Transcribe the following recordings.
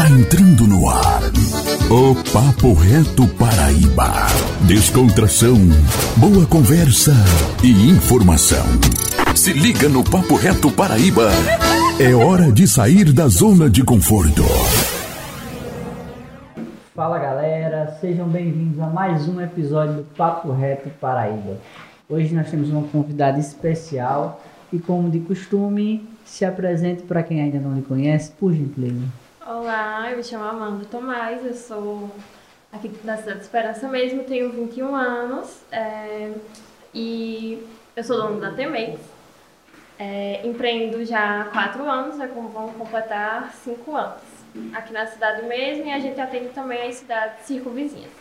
Está entrando no ar o Papo Reto Paraíba. Descontração, boa conversa e informação. Se liga no Papo Reto Paraíba. É hora de sair da zona de conforto. Fala galera, sejam bem-vindos a mais um episódio do Papo Reto Paraíba. Hoje nós temos uma convidada especial e, como de costume, se apresente para quem ainda não lhe conhece, por gentileza. Olá, eu me chamo Amanda Tomás, eu sou aqui da cidade de Esperança mesmo, tenho 21 anos é, e eu sou dona da Temex. É, empreendo já há 4 anos, né, vamos completar 5 anos. Aqui na cidade mesmo e a gente atende também as cidades circunvizinhas.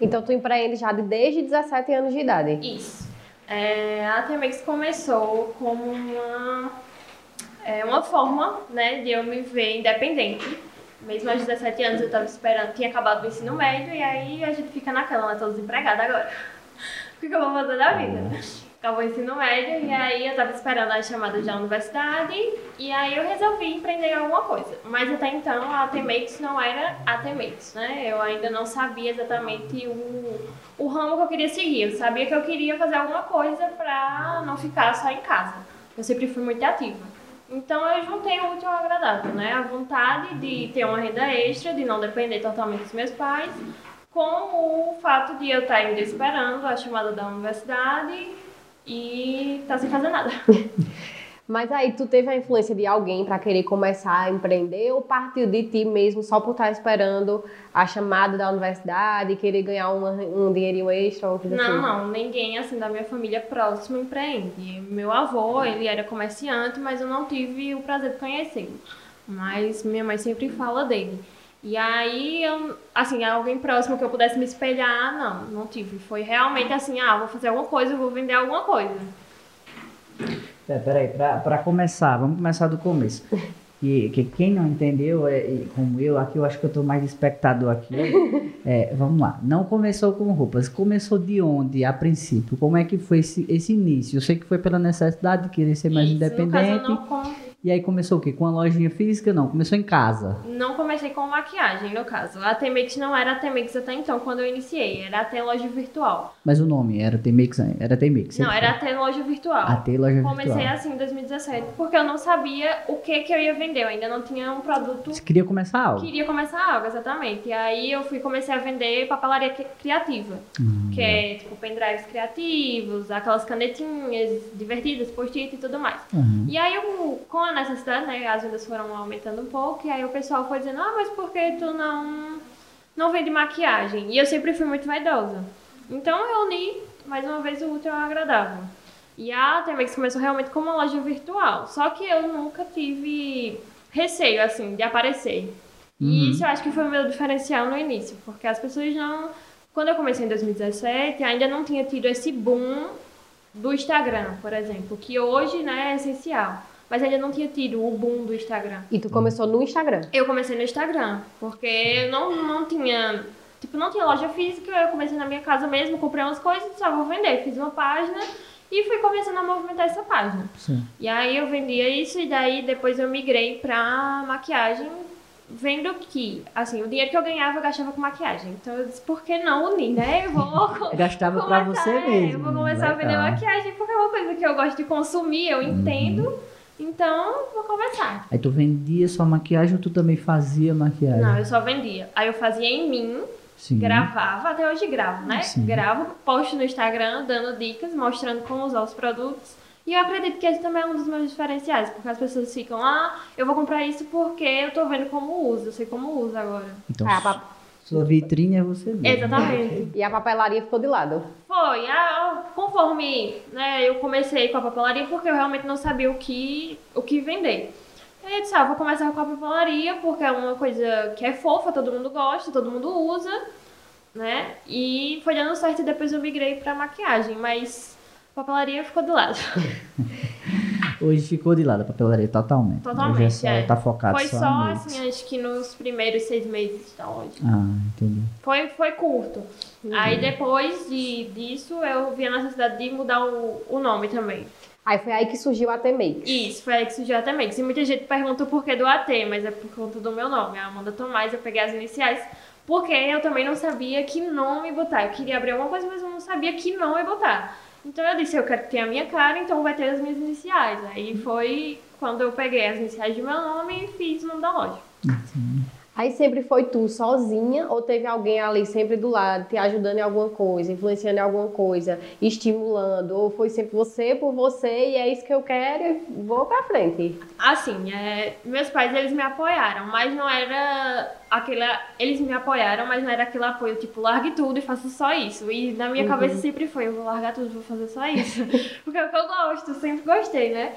Então tu empreende já desde 17 anos de idade? Isso. É, a Temex começou como uma é uma forma, né, de eu me ver independente. Mesmo aos 17 anos eu estava esperando, tinha acabado o ensino médio e aí a gente fica naquela, né, tô desempregada agora. o que eu vou fazer da vida? Acabou o ensino médio e aí eu estava esperando as chamadas da universidade e aí eu resolvi empreender alguma coisa. Mas até então a Temex não era a Temex, né? Eu ainda não sabia exatamente o, o ramo que eu queria seguir. Eu sabia que eu queria fazer alguma coisa para não ficar só em casa. Eu sempre fui muito ativa. Então eu juntei o útil ao agradável, né? A vontade de ter uma renda extra, de não depender totalmente dos meus pais, com o fato de eu estar ainda esperando a chamada da universidade e estar tá sem fazer nada. Mas aí, tu teve a influência de alguém para querer começar a empreender ou partiu de ti mesmo só por estar esperando a chamada da universidade e querer ganhar uma, um dinheirinho extra? Ou coisa não, assim? não, ninguém assim da minha família próxima empreende. Meu avô, ele era comerciante, mas eu não tive o prazer de conhecê-lo. Mas minha mãe sempre fala dele. E aí, eu, assim, alguém próximo que eu pudesse me espelhar, não, não tive. Foi realmente assim, ah, vou fazer alguma coisa, vou vender alguma coisa. É, peraí, para começar, vamos começar do começo. Que, que quem não entendeu, é, como eu, aqui eu acho que eu estou mais espectador aqui. É, vamos lá, não começou com roupas, começou de onde, a princípio? Como é que foi esse, esse início? Eu sei que foi pela necessidade de querer ser mais Isso, independente. No caso, não e aí começou o quê? Com a lojinha física? Não, começou em casa. Não comecei com maquiagem, no caso. A T-Mix não era a T-Mix até então, quando eu iniciei. Era até loja virtual. Mas o nome era T-Mix? Era T-Mix? Não, era até loja virtual. Até loja virtual. Comecei assim em 2017, porque eu não sabia o que que eu ia vender. Eu ainda não tinha um produto... Você queria começar algo? Queria começar algo, exatamente. E aí eu fui comecei a vender papelaria criativa. Hum, que é, tipo, pendrives criativos, aquelas canetinhas divertidas, post-it e tudo mais. Uhum. E aí, eu, com a necessidade, né, as vendas foram aumentando um pouco, e aí o pessoal foi dizendo, ah, mas por que tu não, não vende maquiagem? E eu sempre fui muito vaidosa. Então eu uni, mais uma vez, o útil ao agradável. E a Temex começou realmente como uma loja virtual, só que eu nunca tive receio, assim, de aparecer. Uhum. E isso eu acho que foi o meu diferencial no início, porque as pessoas não... Quando eu comecei em 2017, ainda não tinha tido esse boom do Instagram, por exemplo, que hoje né, é essencial mas ainda não tinha tido o boom do Instagram. E tu começou no Instagram? Eu comecei no Instagram, porque eu não, não tinha. Tipo, não tinha loja física, eu comecei na minha casa mesmo, comprei umas coisas e só vou vender. Fiz uma página e fui começando a movimentar essa página. Sim. E aí eu vendia isso e daí depois eu migrei pra maquiagem, vendo que, assim, o dinheiro que eu ganhava eu gastava com maquiagem. Então eu disse, por que não unir, né? Eu vou. gastava começar, pra você mesmo. É, eu vou começar legal. a vender maquiagem porque é uma coisa que eu gosto de consumir, eu uhum. Então, vou conversar. Aí tu vendia só maquiagem ou tu também fazia maquiagem? Não, eu só vendia. Aí eu fazia em mim, Sim. gravava, até hoje gravo, né? Sim. Gravo, posto no Instagram, dando dicas, mostrando como usar os produtos. E eu acredito que esse também é um dos meus diferenciais, porque as pessoas ficam, ah, eu vou comprar isso porque eu tô vendo como usa, eu sei como usa agora. Então, ah, sua vitrine é você mesmo. Exatamente. E a papelaria ficou de lado? Foi. A, conforme né, eu comecei com a papelaria, porque eu realmente não sabia o que, o que vender. E aí eu disse, ah, vou começar com a papelaria, porque é uma coisa que é fofa, todo mundo gosta, todo mundo usa, né? E foi dando certo e depois eu migrei pra maquiagem, mas a papelaria ficou do lado. Hoje ficou de lado a papelaria totalmente. Totalmente. Hoje é só, é. tá focado foi só, só assim, acho que nos primeiros seis meses da loja. Ah, entendi. Foi, foi curto. Uhum. Aí depois de, disso eu vi a necessidade de mudar o, o nome também. Aí foi aí que surgiu a T-Makes. Isso, foi aí que surgiu a ATMX. E muita gente pergunta o porquê do AT, mas é por conta do meu nome, a Amanda Tomás. Eu peguei as iniciais, porque eu também não sabia que nome botar. Eu queria abrir alguma coisa, mas eu não sabia que nome botar. Então eu disse, eu quero ter a minha cara, então vai ter as minhas iniciais. Aí foi quando eu peguei as iniciais do meu nome e fiz o nome da loja. Aí sempre foi tu sozinha ou teve alguém ali sempre do lado, te ajudando em alguma coisa, influenciando em alguma coisa, estimulando? Ou foi sempre você por você e é isso que eu quero e vou pra frente? Assim, é, meus pais, eles me apoiaram, mas não era aquela... Eles me apoiaram, mas não era aquele apoio, tipo, largue tudo e faça só isso. E na minha cabeça sempre foi, eu vou largar tudo, vou fazer só isso. Porque é o que eu gosto, sempre gostei, né?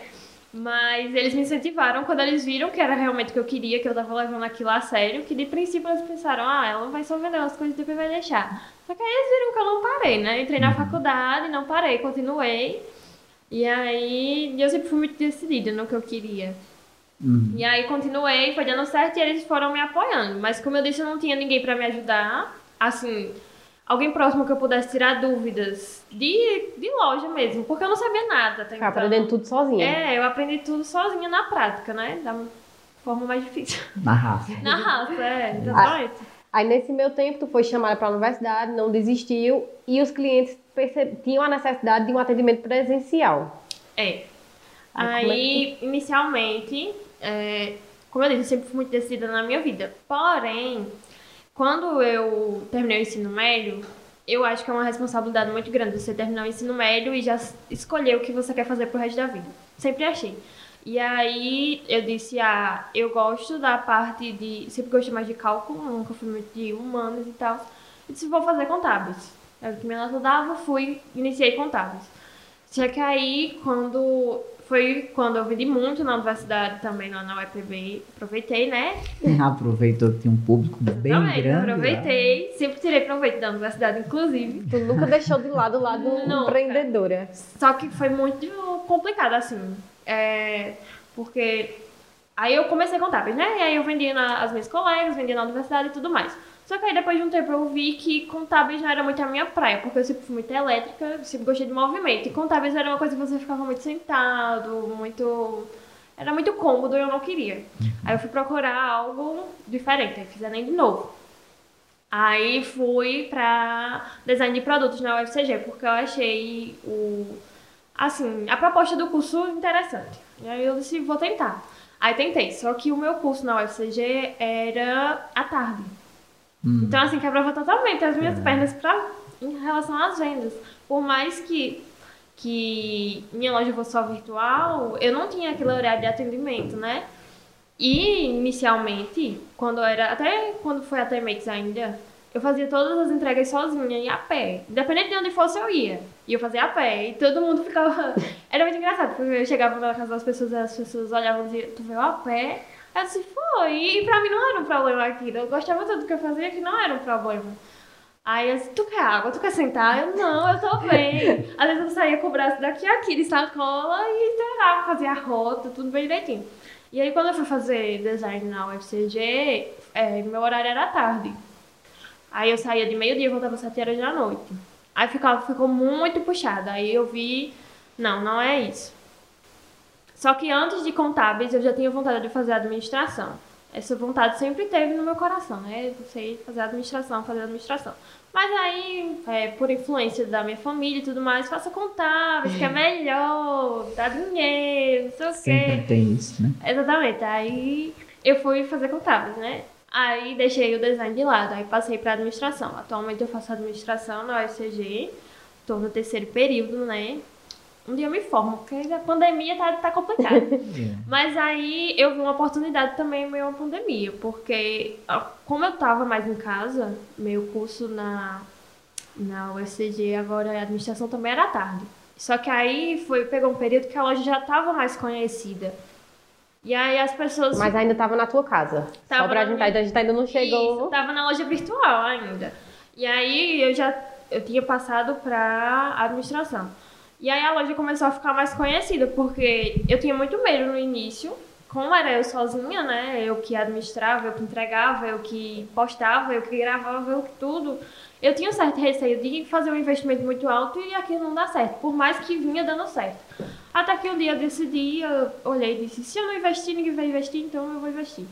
Mas eles me incentivaram quando eles viram que era realmente o que eu queria, que eu tava levando aquilo a sério, que de princípio eles pensaram, ah, ela vai só vender umas coisas e depois vai deixar. Só que aí eles viram que eu não parei, né? Entrei na faculdade, não parei, continuei. E aí eu sempre fui muito decidida no que eu queria. E aí continuei, foi dando certo e eles foram me apoiando. Mas como eu disse, eu não tinha ninguém pra me ajudar. Assim, alguém próximo que eu pudesse tirar dúvidas de, de loja mesmo, porque eu não sabia nada. Tá? Ficar aprendendo tudo sozinha. É, eu aprendi tudo sozinha na prática, né? Da forma mais difícil. Na raça. Na raça, é, exatamente. Aí nesse meu tempo tu foi chamada para a universidade, não desistiu e os clientes perce- tinham a necessidade de um atendimento presencial. É. Aí, é Aí, inicialmente, é, como eu disse, eu sempre fui muito decidida na minha vida. Porém, quando eu terminei o ensino médio, eu acho que é uma responsabilidade muito grande você terminar o ensino médio e já escolher o que você quer fazer pro resto da vida. Sempre achei. E aí eu disse, ah, eu gosto da parte de. Sempre gostei mais de cálculo, nunca fui muito de humanos e tal. Eu disse, vou fazer contábeis. Era o que minha nota dava, fui, iniciei contábeis. Só que aí, quando. Foi quando eu vendi muito na universidade também, lá na UEPB. Aproveitei, né? Aproveitou que tinha um público bem também, grande. lá. aproveitei. Sempre tirei proveito da universidade, inclusive. Tu nunca deixou de lado o lado Não, empreendedora. Só que foi muito complicado, assim. É, porque aí eu comecei a contábeis, né? E aí eu vendia na, as minhas colegas, vendia na universidade e tudo mais. Só que aí depois de um tempo eu vi que contábeis não era muito a minha praia, porque eu sempre fui muito elétrica, sempre gostei de movimento. E contábeis era uma coisa que você ficava muito sentado, muito. Era muito cômodo e eu não queria. Aí eu fui procurar algo diferente, aí fiz Enem de novo. Aí fui pra design de produtos na UFCG, porque eu achei o assim, a proposta do curso interessante. E aí eu disse, vou tentar. Aí tentei, só que o meu curso na UFCG era à tarde. Então, assim, quebrava totalmente as minhas pernas pra, em relação às vendas. Por mais que, que minha loja fosse só virtual, eu não tinha aquele horário de atendimento, né? E, inicialmente, quando era, até quando foi a T-Makes ainda, eu fazia todas as entregas sozinha e a pé. Independente de onde fosse, eu ia. E eu fazia a pé. E todo mundo ficava. Era muito engraçado, porque eu chegava na casa das pessoas e as pessoas olhavam e diziam: Tu veio a pé? Eu disse: Foi. E pra mim não era um problema aquilo. Eu gostava tanto do que eu fazia que não era um problema. Aí eu disse, tu quer água? Tu quer sentar? Eu, não, eu tô bem. Às vezes eu saía com o braço daqui a aqui de sacola e esperava, fazia rota, tudo bem direitinho. E aí quando eu fui fazer design na UFCG, é, meu horário era tarde. Aí eu saía de meio-dia e voltava às sete horas da noite. Aí ficava, ficou muito puxado. Aí eu vi, não, não é isso. Só que antes de contábeis eu já tinha vontade de fazer administração. Essa vontade sempre teve no meu coração, né? Eu sei fazer administração, fazer administração. Mas aí, é, por influência da minha família e tudo mais, faça contábeis, que é melhor, dá dinheiro, não sei o quê. Sempre tem isso, né? Exatamente. Aí eu fui fazer contábeis, né? Aí deixei o design de lado, aí passei para administração. Atualmente eu faço administração na UFCG, estou no terceiro período, né? Um dia eu me formo, porque a pandemia tá, tá complicada. Mas aí eu vi uma oportunidade também em meio à pandemia, porque como eu tava mais em casa, meu curso na, na UFCG agora é administração também era tarde. Só que aí foi, pegou um período que a loja já estava mais conhecida. E aí as pessoas. Mas ainda tava na tua casa. Tava Só pra gente, minha- a gente ainda não chegou. Isso, tava na loja virtual ainda. E aí eu já eu tinha passado pra administração. E aí a loja começou a ficar mais conhecida, porque eu tinha muito medo no início. Como era eu sozinha, né? Eu que administrava, eu que entregava, eu que postava, eu que gravava, eu que tudo. Eu tinha um certo receio de fazer um investimento muito alto e aquilo não dar certo, por mais que vinha dando certo. Até que um dia eu decidi, eu olhei e disse, se eu não investir, ninguém vai investir, então eu vou investir.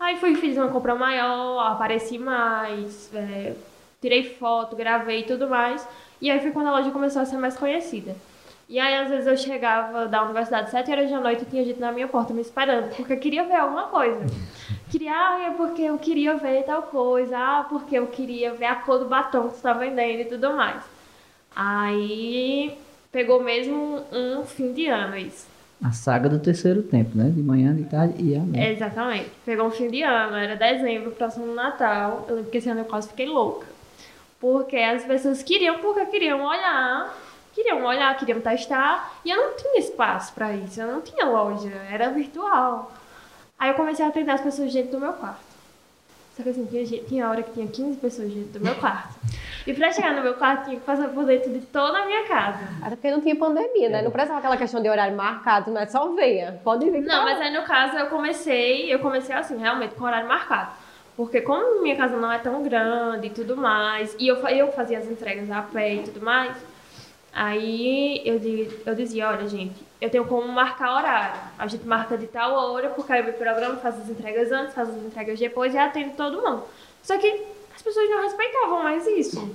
Aí fui, fiz uma compra maior, apareci mais, é, tirei foto, gravei e tudo mais. E aí foi quando a loja começou a ser mais conhecida. E aí, às vezes, eu chegava da universidade sete horas da noite e tinha gente na minha porta me esperando, porque eu queria ver alguma coisa. Queria, ah, é porque eu queria ver tal coisa, ah, porque eu queria ver a cor do batom que você tá vendendo e tudo mais. Aí, pegou mesmo um fim de ano isso. A saga do terceiro tempo, né? De manhã, de tarde e à noite. Exatamente. Pegou um fim de ano, era dezembro, próximo Natal. Eu lembro que esse ano eu quase fiquei louca. Porque as pessoas queriam, porque queriam olhar, queriam olhar, queriam testar. E eu não tinha espaço para isso, eu não tinha loja, era virtual. Aí eu comecei a atender as pessoas dentro do meu quarto. Só que assim, tinha, tinha hora que tinha 15 pessoas dentro do meu quarto. E pra chegar no meu quarto, tinha que passar por dentro de toda a minha casa. Até porque não tinha pandemia, né? Não precisava aquela questão de horário marcado, não é só venha. Pode vir. Não, mas aí no caso eu comecei, eu comecei assim, realmente, com horário marcado. Porque como minha casa não é tão grande e tudo mais, e eu, eu fazia as entregas a pé e tudo mais, aí eu, eu dizia, olha gente, eu tenho como marcar horário. A gente marca de tal hora, porque aí eu me programa, faço as entregas antes, faço as entregas depois e atendo todo mundo. Só que as pessoas não respeitavam mais isso.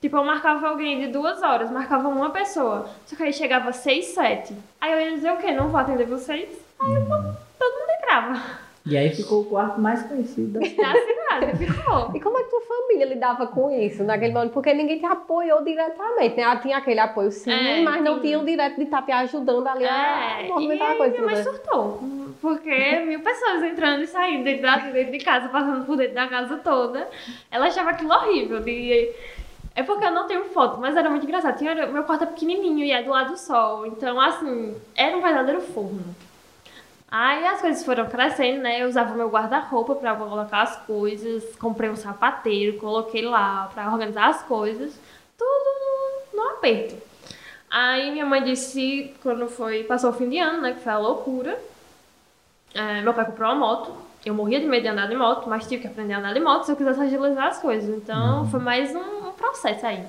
Tipo, eu marcava alguém de duas horas, marcava uma pessoa. Só que aí chegava seis, sete. Aí eu ia dizer o quê? Não vou atender vocês? Aí eu, todo mundo entrava. E aí ficou o quarto mais conhecido da Na cidade, ficou. E como é que tua família lidava com isso naquele momento? Porque ninguém te apoiou diretamente, né? Ah, Tinha aquele apoio sim, É, mas não tinha um direto de estar te ajudando ali a É, movimentar a e coisa. minha mãe né? surtou. Porque mil pessoas entrando e saindo dentro, da, dentro de casa, passando por dentro da casa toda. Ela achava aquilo horrível. De... É porque eu não tenho foto, mas era muito engraçado. Tinha, meu quarto é pequenininho e é do lado do sol. Então, assim, era um verdadeiro forno. Aí as coisas foram crescendo, né? Eu usava meu guarda-roupa pra colocar as coisas. Comprei um sapateiro, coloquei lá pra organizar as coisas. Tudo no, no aperto. Aí minha mãe disse, quando foi, passou o fim de ano, né, que foi a loucura. é, meu pai comprou uma moto. Eu morria de medo de andar de moto, mas tive que aprender a andar de moto se eu quisesse agilizar as coisas. Então foi mais um, um processo aí.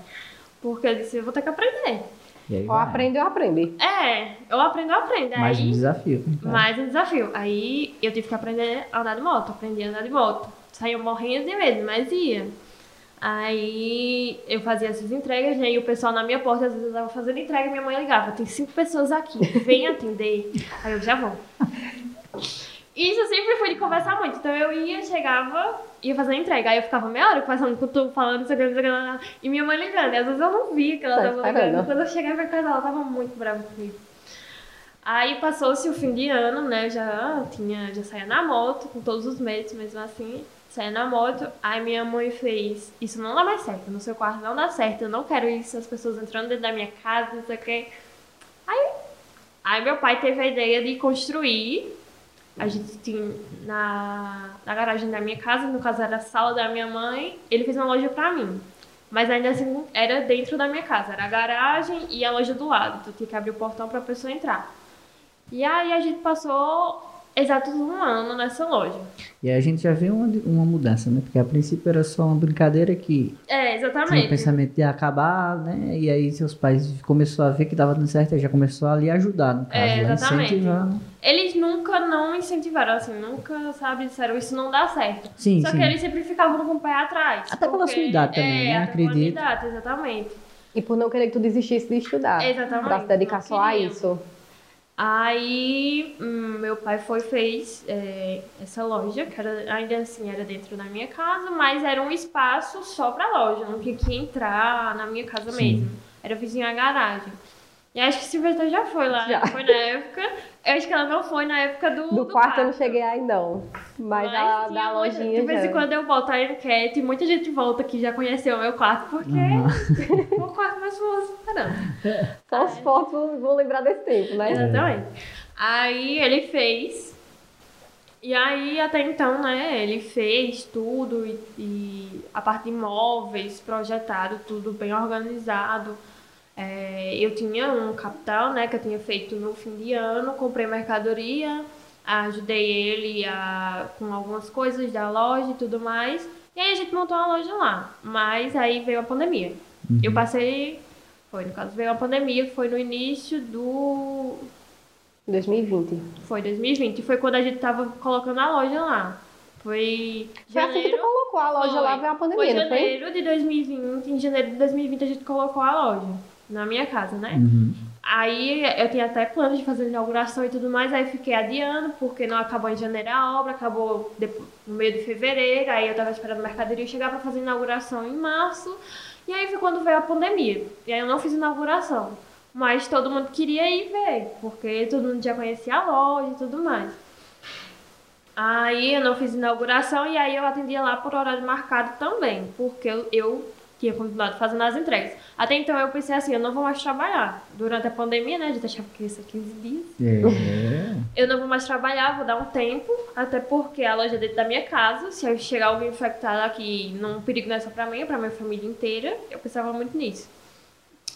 Porque eu disse, eu vou ter que aprender. E Ou vai. aprende ou aprende. É, eu aprendo, eu aprendo. Mais um desafio. então. mais um desafio. Aí eu tive que aprender a andar de moto, aprendi a andar de moto. Saía morrendo de medo, mas ia. Aí eu fazia essas entregas, e aí o pessoal na minha porta, às vezes eu tava fazendo entrega e minha mãe ligava, tem cinco pessoas aqui, vem atender. Aí eu já vou. Isso eu sempre fui de conversar muito. Então eu ia, chegava, ia fazer a entrega. Aí eu ficava meia hora conversando com tu, falando, não sei o que, não sei o que, não sei o que, e minha mãe ligando. E às vezes eu não via que ela Tá tava ligando. Quando eu chegava em casa, ela tava muito brava comigo. Aí passou-se o fim de ano, né? Já tinha, já saía na moto, com todos os medos, mesmo assim. Saía na moto. Aí minha mãe fez: Isso não dá mais certo, no seu quarto não dá certo. Eu não quero isso, as pessoas entrando dentro da minha casa, não sei o que. Aí, aí meu pai teve a ideia de construir. A gente tinha na, na garagem da minha casa, no caso era a sala da minha mãe. Ele fez uma loja pra mim. Mas ainda assim era dentro da minha casa. Era a garagem e a loja do lado. Tu tinha que abrir o portão pra pessoa entrar. E aí a gente passou exatos um ano nessa loja. E aí a gente já vê uma, uma mudança, né? Porque a princípio era só uma brincadeira que É, tinha o exatamente. pensamento de acabar, né? E aí seus pais começou a ver que dava dando certo e já começou a lhe ajudar, no caso, É, exatamente. incentivar. Eles nunca não incentivaram, assim, nunca, sabe, disseram isso não dá certo. Sim, Só sim. que eles sempre ficavam com o pé atrás. Até pela sua idade também, é, né? até pela Acredito. minha idade, exatamente. E por não querer que tu desistisse de estudar. Exatamente, Pra se dedicar só a isso. Aí hum, meu pai foi fez é, essa loja, que era, ainda assim era dentro da minha casa, mas era um espaço só pra loja, não tinha que entrar na minha casa Sim. mesmo. Era vizinho à garagem. E acho que Silvestre já foi lá, Já. foi na época. Eu acho que ela não foi na época do. Do quarto eu não cheguei aí, não. Mas, a, tinha da lojinha De vez em quando eu boto a enquete e muita gente volta que já conheceu o meu quarto, porque Uhum. o quarto mais famoso caramba. Só os fotos vão vão lembrar desse tempo, né? Exatamente. Aí ele fez. E aí, até então, né, ele fez tudo e, e a parte de imóveis, projetado, tudo bem organizado. É, eu tinha um capital, né, que eu tinha feito no fim de ano, comprei mercadoria, ajudei ele a, com algumas coisas da loja e tudo mais. E aí a gente montou uma loja lá. Mas aí veio a pandemia. Eu passei Foi, no caso, veio a pandemia, foi no início do. 2020. Foi 2020. Foi quando a gente tava colocando a loja lá. Foi. Foi assim que tu colocou a loja Foi. lá, veio a pandemia, Foi não foi? janeiro de 2020. Em janeiro de 2020 a gente colocou a loja na minha casa, né? Uhum. Aí eu tinha até planos de fazer inauguração e tudo mais, aí fiquei adiando, porque não acabou em janeiro a obra, acabou no meio de fevereiro, aí eu tava esperando a mercadoria chegar pra fazer inauguração em março, e aí foi quando veio a pandemia. E aí eu não fiz inauguração. Mas todo mundo queria ir ver, porque todo mundo já conhecia a loja e tudo mais. Aí eu não fiz inauguração e aí eu atendia lá por horário marcado também, porque eu, eu tinha continuado fazendo as entregas. Até então eu pensei assim, eu não vou mais trabalhar. Durante a pandemia, né, a gente achava que isso é 15 dias. É. Eu não vou mais trabalhar, vou dar um tempo, até porque a loja é dentro da minha casa. Se eu chegar alguém infectado aqui, não, perigo não é só pra mim, é pra minha família inteira. Eu pensava muito nisso.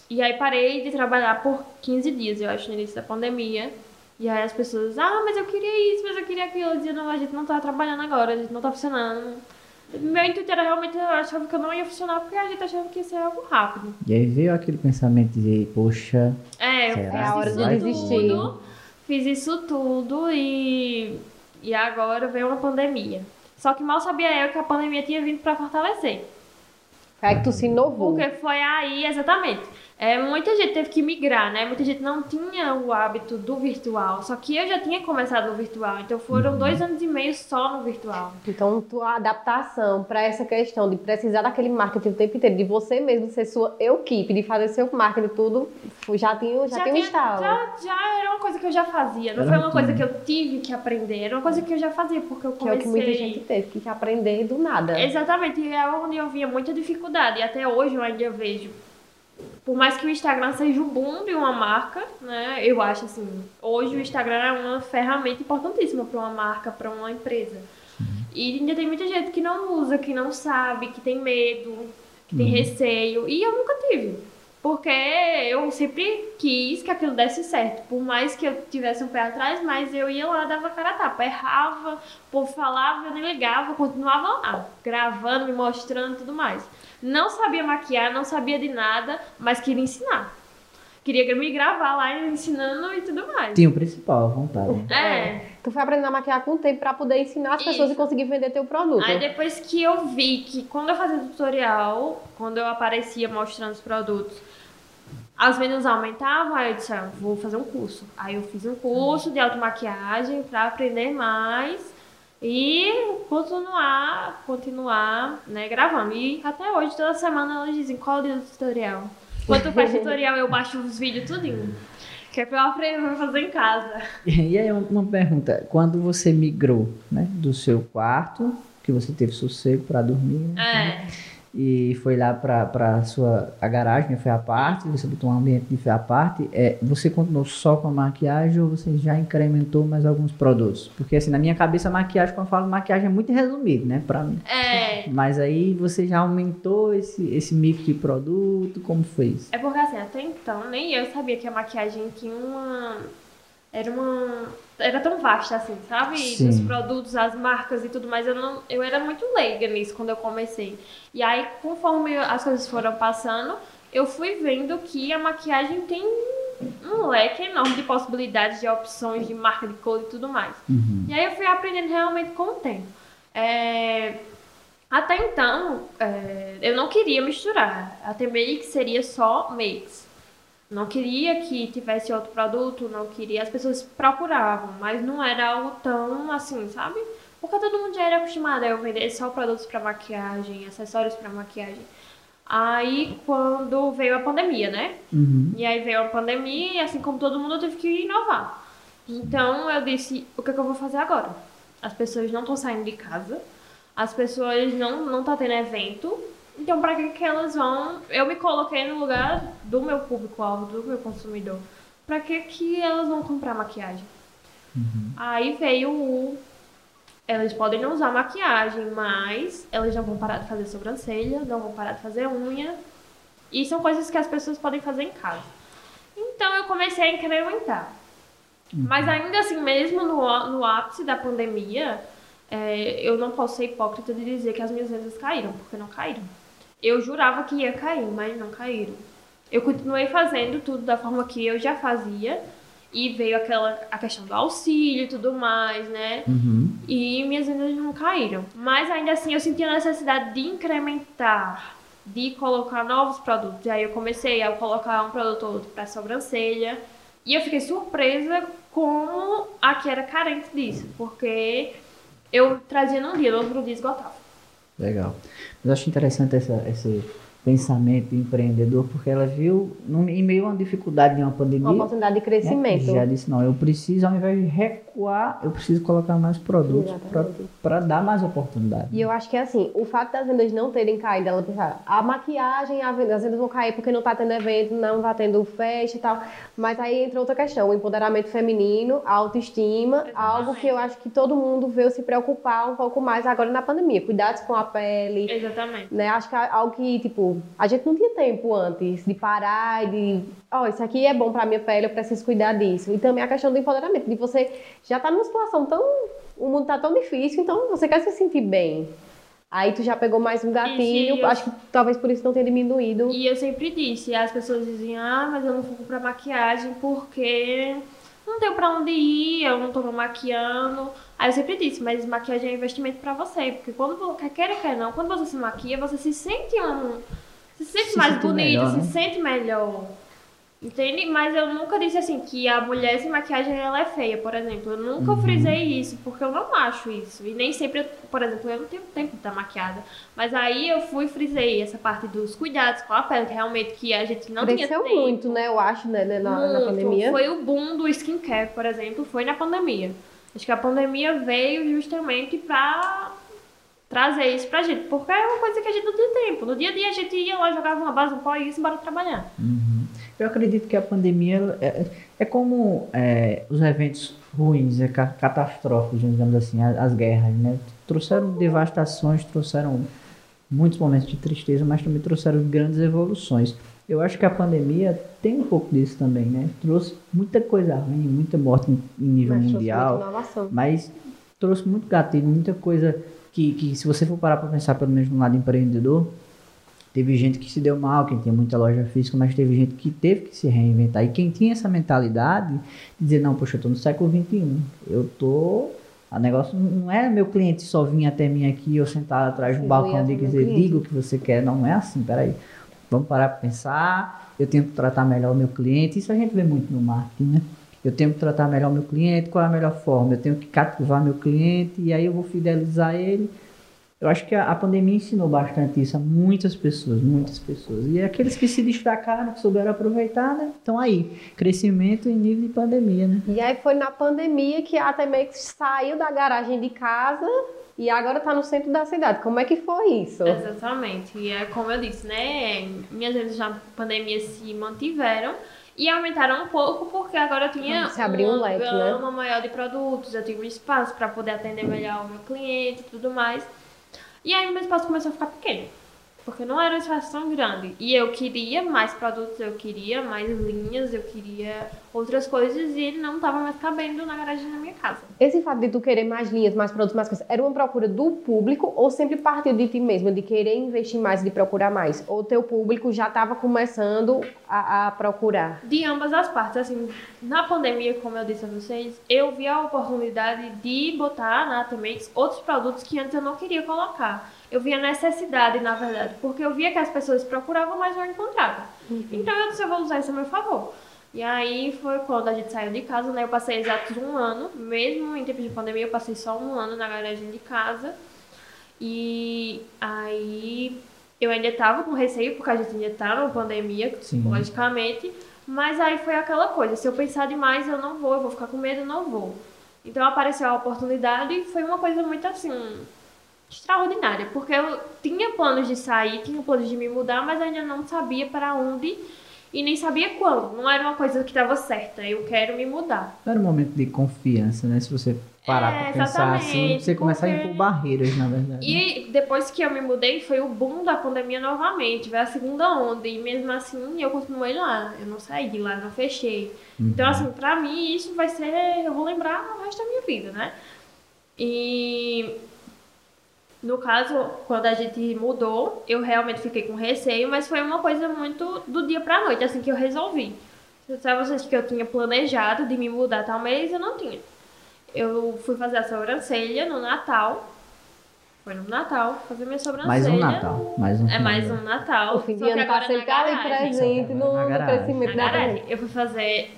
E aí parei de trabalhar por 15 dias, eu acho, no início da pandemia. E aí as pessoas, ah, mas eu queria isso, mas eu queria aquilo. Eu dizia, não, a gente não tá trabalhando agora, a gente não tá funcionando. Meu intuito era realmente, eu achava que eu não ia funcionar porque a gente achava que ia ser algo rápido. E aí veio aquele pensamento de, poxa, É, eu Será fiz É a hora isso de desistir. tudo, fiz isso tudo e, e agora veio uma pandemia. Só que mal sabia eu que a pandemia tinha vindo pra fortalecer. Aí que tu se inovou. Porque foi aí, exatamente. É, muita gente teve que migrar, né? Muita gente não tinha o hábito do virtual. Só que eu já tinha começado no virtual. Então foram dois anos e meio só no virtual. Então, tua adaptação para essa questão de precisar daquele marketing o tempo inteiro, de você mesmo ser sua equipe, de fazer seu marketing tudo, já tinha, já, tinha um estalo. já, já era uma coisa que eu já fazia. Não Era foi uma coisa que eu tive que aprender. Era uma coisa que eu já fazia, porque eu Que é o comecei... que muita gente teve que aprender do nada. Exatamente, e é onde eu via muita dificuldade. E até hoje eu ainda vejo. Por mais que o Instagram seja o boom de uma marca, né? Eu acho assim, hoje o Instagram é uma ferramenta importantíssima para uma marca, para uma empresa. E ainda tem muita gente que não usa, que não sabe, que tem medo, que tem receio. E eu nunca tive. Porque eu sempre quis que aquilo desse certo. Por mais que eu tivesse um pé atrás, mas eu ia lá, dava cara a tapa. Errava, o povo falava, eu nem ligava, eu continuava lá, gravando, me mostrando e tudo mais. Não sabia maquiar, não sabia de nada, mas queria ensinar. Queria me gravar lá ensinando e tudo mais. tinha o principal, a vontade. É. Tu foi aprendendo a maquiar com o tempo para poder ensinar as pessoas Isso. e conseguir vender teu produto. Aí depois que eu vi que quando eu fazia tutorial, quando eu aparecia mostrando os produtos, as vendas aumentavam, aí eu disse, ah, vou fazer um curso. Aí eu fiz um curso de automaquiagem para aprender mais e continuar, continuar, né, gravando. E até hoje, toda semana elas dizem qual é o dia do tutorial. Quando faz tutorial, eu baixo os vídeos tudinho. Que é pra eu aprender a fazer em casa. E aí uma- pergunta, quando você migrou, né, do seu quarto, que você teve sossego para dormir, né, É. e foi lá para sua a garagem, né, foi a parte, você botou um ambiente de foi a parte, é, você continuou só com a maquiagem ou você já incrementou mais alguns produtos? Porque assim, na minha cabeça a maquiagem, quando eu falo maquiagem é muito resumido, né, para mim. É. Mas aí você já aumentou esse esse mix de produto, como foi isso? É porque assim, até então, nem eu sabia que a maquiagem tinha uma. Era uma. Era tão vasta assim, sabe? Sim. Os produtos, as marcas e tudo mais. Eu, não, eu era muito leiga nisso quando eu comecei. E aí, conforme as coisas foram passando, eu fui vendo que a maquiagem tem um leque enorme de possibilidades, de opções, de marca de cor e tudo mais. Uhum. E aí eu fui aprendendo realmente com o tempo. É, Até então, é, eu não queria misturar. Até make seria só makes. Não queria que tivesse outro produto, não queria. As pessoas procuravam, mas não era algo tão assim, sabe? Porque todo mundo já era acostumado a eu vender só produtos para maquiagem, acessórios para maquiagem. Aí, quando veio a pandemia, né? Uhum. E aí veio a pandemia e assim como todo mundo eu tive que inovar. Então eu disse, o que, é que eu vou fazer agora? As pessoas não estão saindo de casa, as pessoas não não tá tendo evento. Então para que que elas vão? Eu me coloquei no lugar do meu público-alvo, do meu consumidor. Para que que elas vão comprar maquiagem? Aí veio o elas podem não usar maquiagem, mas elas não vão parar de fazer sobrancelha, não vão parar de fazer unha. E são coisas que as pessoas podem fazer em casa. Então eu comecei a incrementar. Mas ainda assim, mesmo no, no ápice da pandemia, é, eu não posso ser hipócrita de dizer que as minhas vendas caíram, porque não caíram. Eu jurava que ia cair, mas não caíram. eu continuei fazendo tudo da forma que eu já fazia. E veio aquela a questão do auxílio e tudo mais, né? Uhum. E minhas vendas não caíram. Mas ainda assim eu senti a necessidade de incrementar, de colocar novos produtos. E aí eu comecei a colocar um produto ou outro para sobrancelha. E eu fiquei surpresa como a que era carente disso, porque eu trazia num dia, no outro dia esgotava. Legal. Mas eu acho interessante essa, esse pensamento empreendedor, porque ela viu, no, em meio a uma dificuldade de uma pandemia. Uma oportunidade de né, crescimento. Já disse, não, eu preciso, ao invés de recuar, eu preciso colocar mais produtos Exatamente. para dar mais oportunidade. E eu acho que é assim, o fato das vendas não terem caído, ela pensar, a maquiagem, a venda, as vendas vão cair porque não tá tendo evento, não tá tendo festa e tal. Mas aí entra outra questão, o empoderamento feminino, a autoestima, algo que eu acho que todo mundo veio se preocupar um pouco mais agora na pandemia. Cuidados com a pele, Exatamente. né? Acho que é algo que, tipo, a gente não tinha tempo antes de parar e de, ó, isso aqui é bom pra minha pele, eu preciso cuidar disso. E também a questão do empoderamento, de você já tá numa situação tão, o mundo tá tão difícil, então você quer se sentir bem. Aí tu já pegou mais um gatilho, acho que talvez por isso não tenha diminuído. E eu sempre disse, as pessoas diziam, ah, mas eu não vou comprar maquiagem porque não tenho pra onde ir, eu não tô me maquiando. Aí eu sempre disse, mas maquiagem é investimento pra você, porque quando você quer quer não, quando você se maquia, você se sente um. Se sente Se mais bonito, melhor, se né? sente melhor. Entende? Mas eu nunca disse assim que a mulher sem maquiagem ela é feia, por exemplo. Eu nunca Uhum. frisei isso, porque eu não acho isso. E nem sempre, eu- por exemplo, eu não tenho tempo de estar maquiada. Mas aí eu fui frisei essa parte dos cuidados com a pele, que realmente que a gente não tinha Cresceu tempo. muito, né? Eu acho, né? né, Na, na pandemia. Foi o boom do skincare, por exemplo, foi na pandemia. Acho que a pandemia veio justamente pra trazer isso pra gente, porque é uma coisa que a gente não tinha tempo. No dia a dia a gente ia lá, jogava uma base no pó e ia embora trabalhar. Eu acredito que a pandemia é, é como é, os eventos ruins, é, ca- catastróficos, digamos assim, as, as guerras, né? Trouxeram devastações, trouxeram muitos momentos de tristeza, mas também trouxeram grandes evoluções. Eu acho que a pandemia tem um pouco disso também, né? Trouxe muita coisa ruim, muita morte em, em nível Mas mundial. Mas trouxe muito gatilho, muita coisa que, que se você for parar para pensar pelo menos no lado empreendedor, teve gente que se deu mal, quem tinha muita loja física, mas teve gente que teve que se reinventar. E quem tinha essa mentalidade de dizer, não, poxa, eu tô no século XXI, eu tô... O negócio não é meu cliente só vir até mim aqui, eu sentar atrás de um balcão e dizer, diga o que você quer. Não, não é assim, peraí. Vamos parar para pensar, eu tenho que tratar melhor o meu cliente. Isso a gente vê muito no marketing, né? Eu tenho que tratar melhor o meu cliente, qual é a melhor forma? Eu tenho que cativar meu cliente e aí eu vou fidelizar ele. Eu acho que a, a pandemia ensinou bastante isso a muitas pessoas, muitas pessoas. E aqueles que se destacaram, que souberam aproveitar, né? Estão aí. Crescimento em nível de pandemia, né? E aí foi na pandemia que a Temex saiu da garagem de casa e agora tá no centro da cidade. Como é que foi isso? Exatamente. E é como eu disse, né? Minhas vendas na pandemia se mantiveram. E aumentaram um pouco porque agora eu tinha Se abriu um uma leque, né? gama maior de produtos, eu tinha um espaço para poder atender melhor o meu cliente e tudo mais. E aí meu espaço começou a ficar pequeno. Porque não era um espaço tão grande. E eu queria mais produtos, eu queria mais linhas, eu queria outras coisas e não estava mais cabendo na garagem da minha casa. Esse fato de tu querer mais linhas, mais produtos, mais coisas, era uma procura do público ou sempre partiu de ti mesmo, de querer investir mais, de procurar mais? Ou teu público já estava começando a, a procurar? De ambas as partes, assim, na pandemia, como eu disse a vocês, eu vi a oportunidade de botar na Atemex outros produtos que antes eu não queria colocar. Eu vi a necessidade, na verdade, porque eu via que as pessoas procuravam, mas não encontravam. Então eu disse, eu vou usar isso a meu favor. E aí foi quando a gente saiu de casa, né? Eu passei exatos um ano, mesmo em tempo de pandemia, eu passei só um ano na garagem de casa. E aí eu ainda estava com receio, porque a gente ainda tá numa pandemia, Sim. logicamente. Mas aí foi aquela coisa, se eu pensar demais, eu não vou, eu vou ficar com medo, eu não vou. Então apareceu a oportunidade e foi uma coisa muito assim, extraordinária, porque eu tinha planos de sair, tinha planos de me mudar, mas ainda não sabia para onde e nem sabia quando. Não era uma coisa que estava certa, eu quero me mudar. Não era um momento de confiança, né? Se você parar É, pra pensar assim, você começa a porque- impor barreiras, na verdade. E depois que eu me mudei, foi o boom da pandemia novamente, veio a segunda onda, e mesmo assim eu continuei lá, eu não saí de lá, não fechei. Então, assim, pra mim isso vai ser, eu vou lembrar o resto da minha vida, né? E No caso, quando a gente mudou, eu realmente fiquei com receio, mas foi uma coisa muito do dia pra noite, assim que eu resolvi. Se eu disser a vocês que eu tinha planejado de me mudar tal mês, eu não tinha. Eu fui fazer a sobrancelha no Natal. Foi no Natal, fazer minha sobrancelha. Mais um Natal. Mais um É mais um Natal. O fim só de ano tá na sempre ali garagem. presente no, Na no garagem. crescimento Na garagem. Eu fui fazer.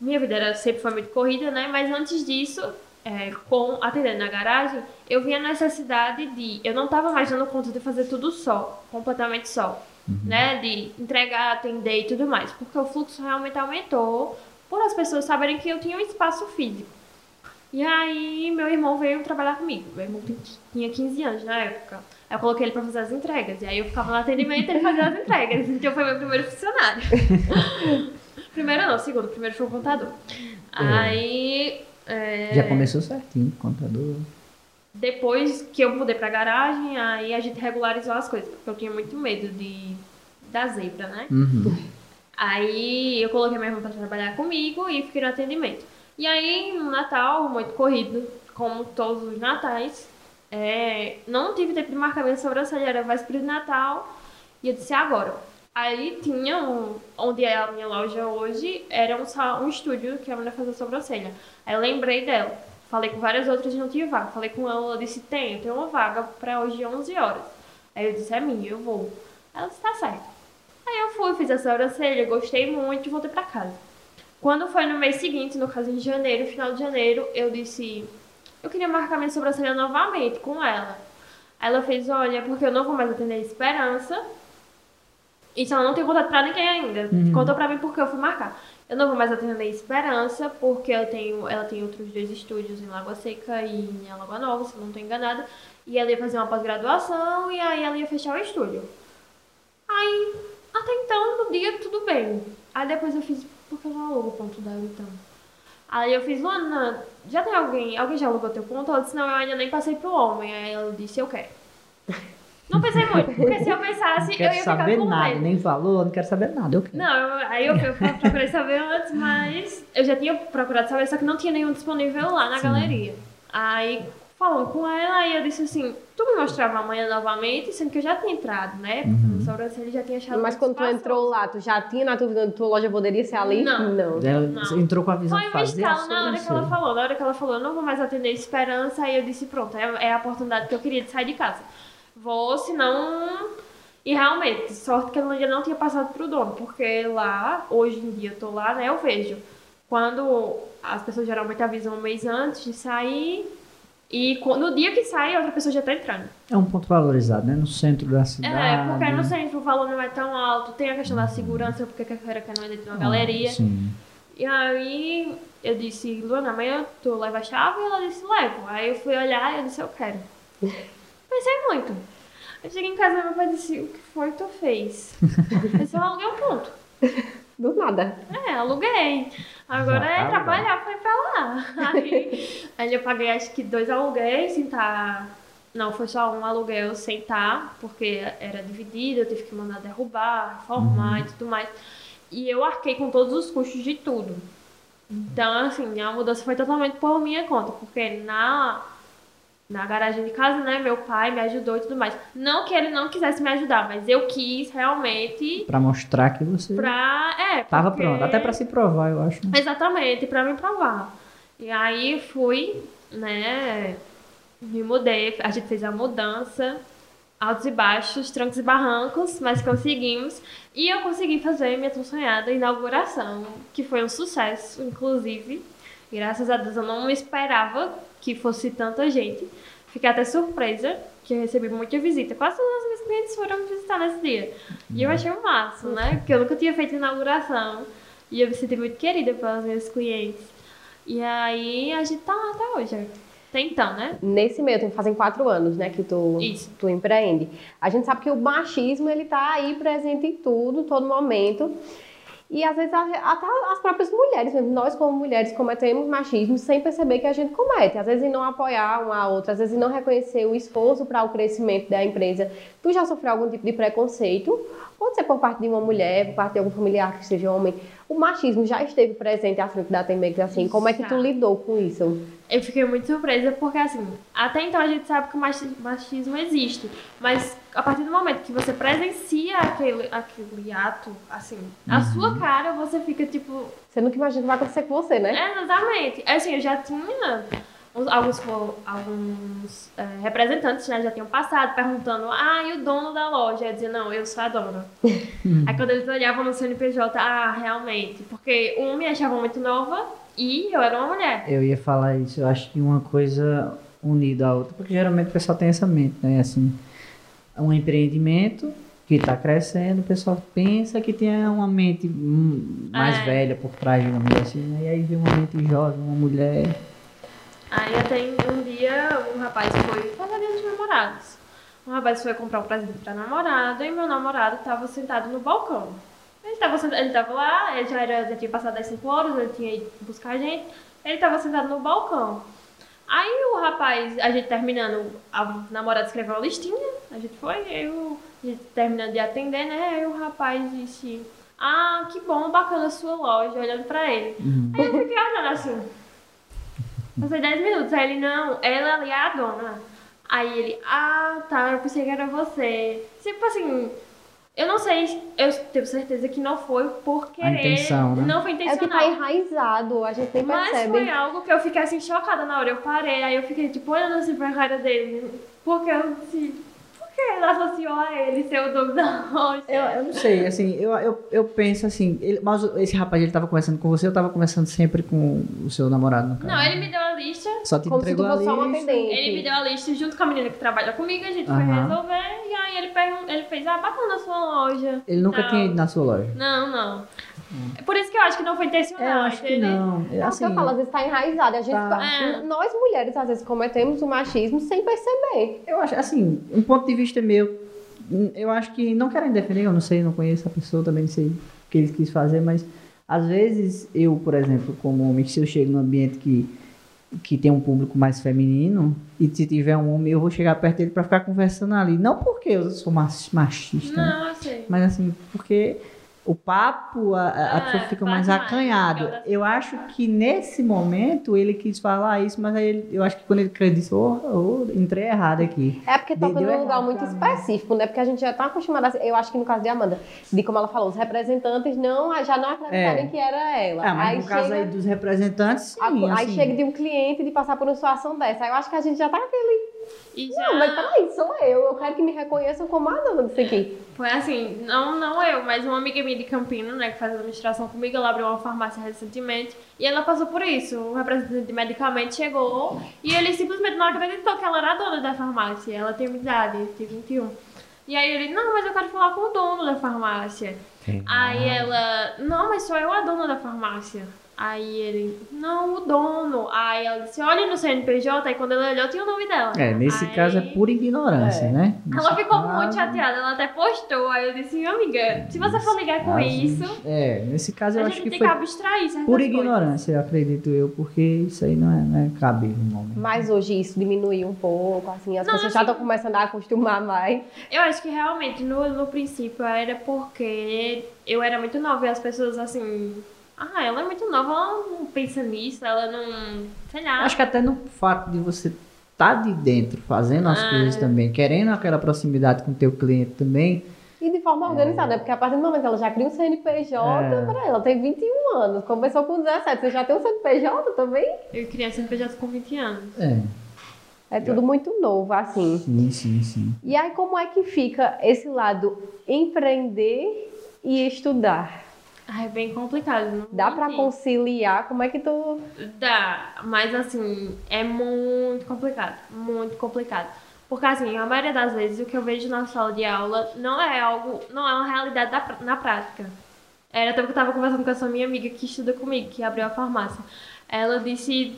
Minha vida era, sempre foi muito corrida, né? Mas antes disso, é, com atendendo na garagem, eu vi a necessidade de. Eu não tava mais dando conta de fazer tudo só, completamente só. Né? De entregar, atender e tudo mais. Porque o fluxo realmente aumentou por as pessoas saberem que eu tinha um espaço físico. E aí, meu irmão veio trabalhar comigo. Meu irmão tinha 15 anos na época. Eu coloquei ele pra fazer as entregas. E aí eu ficava no atendimento e ele fazia as entregas. Então foi meu primeiro funcionário. primeiro não, segundo. Primeiro foi o contador. Aí. É, Já começou certinho, contador. Depois que eu mudei pra garagem, aí a gente regularizou as coisas. Porque eu tinha muito medo de da zebra, né? Uhum. Aí eu coloquei minha irmã pra trabalhar comigo e fiquei no atendimento. E aí, no Natal, muito corrido, como todos os natais, é, não tive tempo de marcar minha sobrancelha, era véspera de Natal, e eu disse agora. Aí tinha um, onde é a minha loja hoje, era um, um estúdio que a mulher fazia sobrancelha. Aí eu lembrei dela. Falei com várias outras e não tinha vaga. Falei com ela, ela disse, tem, tenho uma vaga pra hoje 11 horas. Aí eu disse, é minha, eu vou. Ela disse, tá certo. Aí eu fui, fiz a sobrancelha, gostei muito e voltei pra casa. Quando foi no mês seguinte, no caso em janeiro, final de janeiro, eu disse, eu queria marcar minha sobrancelha novamente com ela. Ela fez, olha, porque eu não vou mais atender a Esperança. Isso ela não tem contato pra ninguém ainda. Contou pra mim porque eu fui marcar. Eu não vou mais atender Esperança, porque eu tenho, ela tem outros dois estúdios em Lagoa Seca e em Alagoa Nova, se eu não estou enganada. E ela ia fazer uma pós-graduação e aí ela ia fechar o estúdio. Aí, até então, no dia, tudo bem. Aí depois eu fiz, por que eu não alugo o ponto dela então? Aí eu fiz, Luana, já tem alguém, alguém já alugou teu ponto? Ela disse, não, eu ainda nem passei pro homem. Aí ela disse, eu quero. Não pensei muito, porque se eu pensasse, Não eu quero ia ficar saber com nada, medo. nem valor, não quero saber nada. Eu quero. Não, eu- aí eu, eu procurei saber antes, mas eu já tinha procurado saber, só que não tinha nenhum disponível lá na galeria. Aí, falando com ela, aí eu disse assim, tu me mostrava amanhã novamente, sendo que eu já tinha entrado, né? Uhum. Sobrancelha já tinha achado Mas quando tu entrou lá, tu já tinha na dúvida tua loja poderia ser ali? Não. Ela Não. entrou com a visão Foi de fazer a na hora que ela falou. Na hora que ela falou, eu não vou mais atender esperança, aí eu disse, pronto, é, é a oportunidade que eu queria de sair de casa. Vou, senão. E realmente, sorte que ela ainda não tinha passado pro dono, porque lá, hoje em dia eu tô lá, né, eu vejo. Quando as pessoas geralmente avisam um mês antes de sair, e no dia que sai, a outra pessoa já tá entrando. É um ponto valorizado, né? No centro da cidade. É, porque no centro o valor não é tão alto, tem a questão da segurança, porque quer queira que não é dentro de uma galeria. Ah, Sim. E aí eu disse, Luana, amanhã tu leva a chave? E ela disse, levo. Aí eu fui olhar e eu disse, eu quero. Pensei muito. Eu cheguei em casa e meu pai disse, o que foi que tu fez? eu eu aluguei um ponto. Do nada. É, aluguei. Agora Já é tá trabalhar, foi pra lá. Aí, aí eu paguei acho que dois aluguéis sem estar. Não, foi só um aluguel sem estar, porque era dividido, eu tive que mandar derrubar, reformar e tudo mais. E eu arquei com todos os custos de tudo. Então, assim, a mudança foi totalmente por minha conta, porque na, na garagem de casa, né, meu pai me ajudou e tudo mais. Não que ele não quisesse me ajudar, mas eu quis realmente Pra mostrar que você pra. É, tava porque- pronto. Até pra se provar, eu acho. Exatamente, pra me provar. E aí fui, né? Me mudei, a gente fez a mudança, altos e baixos, trancos e barrancos, mas conseguimos. E eu consegui fazer minha tão sonhada inauguração, que foi um sucesso, inclusive. Graças a Deus eu não esperava que fosse tanta gente. Fiquei até surpresa, que eu recebi muita visita. Quase todos os meus clientes foram me visitar nesse dia. E eu achei o máximo, né? Porque eu nunca tinha feito inauguração. E eu me senti muito querida pelos meus clientes. E aí a gente tá lá até hoje. Até então, né? Nesse meio, tempo, fazem quatro anos, né, que tu, Isso. tu empreende. A gente sabe que o machismo, ele tá aí presente em tudo, todo momento. E às vezes até as próprias mulheres, mesmo, nós como mulheres cometemos machismo sem perceber que a gente comete. Às vezes em não apoiar uma a outra, às vezes em não reconhecer o esforço para o crescimento da empresa. Tu já sofreu algum tipo de preconceito? Pode ser por parte de uma mulher, por parte de algum familiar que seja homem, O machismo já esteve presente à frente da Temex, assim, como é que tu lidou com isso? Eu fiquei muito surpresa porque, assim, até então a gente sabe que o machi- machismo existe, mas a partir do momento que você presencia aquele, aquele ato, assim, a sua cara, você fica tipo. Você nunca imagina o que vai acontecer com você, né? É, exatamente. Assim, eu já tinha. Uns- Alguns, alguns é, representantes né, já tinham passado perguntando, ah, e o dono da loja? Eu dizia, não, eu sou a dona. Aí quando eles olhavam no CNPJ, ah, realmente. Porque um me achava muito nova e eu era uma mulher. Eu ia falar isso, eu acho que uma coisa unida à outra, porque geralmente o pessoal tem essa mente, né? Assim, um empreendimento que está crescendo, o pessoal pensa que tem uma mente hum, mais É. velha por trás, digamos assim, né? E aí vem uma mente jovem, uma mulher. Aí até um dia um rapaz foi fazer dia dos namorados. Um rapaz foi comprar um presente pra namorada e meu namorado tava sentado no balcão. Ele tava, senta- ele tava lá, ele já, era, já tinha passado das 5 horas, ele tinha ido buscar a gente. Ele tava sentado no balcão. Aí o rapaz, a gente terminando, a namorada escreveu uma listinha, a gente foi, aí o, a gente terminando de atender, né? Aí o rapaz disse, ah, que bom, bacana a sua loja, olhando pra ele. Aí eu fiquei olhando assim. Passei 10 minutos, aí ele, não, ela ali é a dona. Aí ele, ah, tá, eu pensei que era você. Tipo assim, eu não sei, eu tenho certeza que não foi por querer. intenção, né? Não foi É que intencional. tá enraizado, a gente nem Mas percebe. foi algo que eu fiquei assim chocada na hora. Eu parei, aí eu fiquei tipo olhando assim pra cara dele. Porque eu disse, por que ele associou a ele ser o dono da loja? Eu, eu não sei, assim, eu, eu, eu penso assim, ele- mas esse rapaz, ele tava conversando com você, eu tava conversando sempre com o seu namorado? Não, ele me deu a lista. Só te Como se tu entregou a fosse só uma lista. atendente. Ele me deu a lista junto com a menina que trabalha comigo, a gente foi resolver. E aí ele, pergun- ele fez, ah, bacana a sua loja. Ele nunca tinha ido na sua loja. Não, não. É por isso que eu acho que não foi intencional. É, eu acho que entendeu? não. É, É o assim, que eu falo, às vezes tá enraizado. A gente, Tá. É. Nós mulheres, às vezes, cometemos o machismo sem perceber. Eu acho, assim, um ponto de vista meu, eu acho que, não querem defender, eu não sei, não conheço a pessoa, também não sei o que ele quis fazer, mas às vezes eu, por exemplo, como homem, se eu chego num ambiente que, que tem um público mais feminino, e se tiver um homem, eu vou chegar perto dele pra ficar conversando ali. Não porque eu sou mach- machista, né? Não, eu sei. mas assim, porque o papo, a, a- a É, pessoa fica mais fica Eu acho que nesse momento ele quis falar isso, mas aí ele- eu acho que quando ele acreditou, oh, oh, entrei errado aqui. É porque toca Deu num lugar errado muito específico, né? Porque a gente já tá acostumada, a- eu acho que no caso de Amanda, de como ela falou, os representantes não, já não acreditaram É. que era ela. Ah, mas aí no caso chega, aí dos representantes, sim, a- aí assim, chega de um cliente de passar por uma situação dessa. Aí eu acho que a gente já tá aquele. E já... Não, mas peraí, sou eu. Eu quero que me reconheçam como a dona disso aqui. Foi assim, não, não eu, mas uma amiga minha de Campinas, né, que faz administração comigo, ela abriu uma farmácia recentemente e ela passou por isso. Um representante de medicamento chegou e ele simplesmente não acreditou que ela era a dona da farmácia. Ela tem idade, tem 21. E aí ele, não, mas eu quero falar com o dono da farmácia. Aí ela, não, mas sou eu a dona da farmácia. Aí ele, não, o dono. Aí ela disse, olha no CNPJ. Aí quando ela olhou, tinha o nome dela. É, nesse Aí- caso é pura ignorância, É. né? Ela Nesse ficou caso- muito chateada, ela até postou. Aí eu disse, amiga, se você for ligar com caso, isso, É, nesse caso eu a acho gente que tem foi que abstrair certas pura coisas. ignorância, acredito eu, porque isso aí não é, não é cabível no momento. Mas hoje isso diminuiu um pouco, assim, as Não, pessoas já assim- estão começando a acostumar mais. Eu acho que realmente no, no princípio era porque eu era muito nova e as pessoas assim. Ah, ela é muito nova, ela não pensa nisso, ela não. Sei lá. Acho que até no fato de você estar de dentro, fazendo as Ah. coisas também, querendo aquela proximidade com o teu cliente também, E de forma organizada, né? Porque a partir do momento que ela já cria um CNPJ, É. peraí, ela tem 21 anos, começou com 17, você já tem um CNPJ também? Eu queria CNPJ com 20 anos. é, É tudo muito novo, assim. sim, sim, sim. E aí, como é que fica esse lado empreender e estudar? Ah, é bem complicado. Não Dá mentir. conciliar? Como é que tu. Dá, mas assim, é muito complicado, muito complicado. Porque assim, a maioria das vezes o que eu vejo na sala de aula não é algo, não é uma realidade da na prática. Era até porque eu tava conversando com essa minha amiga que estuda comigo, que abriu a farmácia. Ela disse,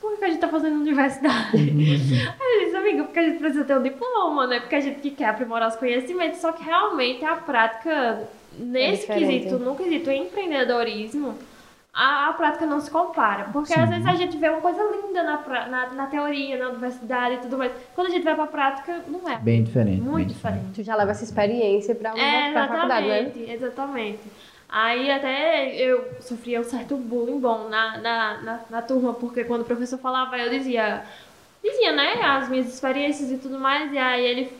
por que a gente tá fazendo universidade? Aí eu disse, amiga, porque a gente precisa ter um diploma, né? Porque a gente quer aprimorar os conhecimentos, só que realmente a prática, nesse diferente. quesito, no quesito empreendedorismo, a, a prática não se compara. Porque Sim. às vezes a gente vê uma coisa linda na, na, na teoria, na universidade e tudo mais. Quando a gente vai pra prática, não é. Bem diferente. bem Muito diferente. Tu já leva essa experiência pra, É, pra faculdade, né? exatamente, exatamente. Aí até eu sofria um certo bullying bom na, na, na, na turma, porque quando o professor falava, eu dizia, dizia, né, as minhas experiências e tudo mais, e aí ele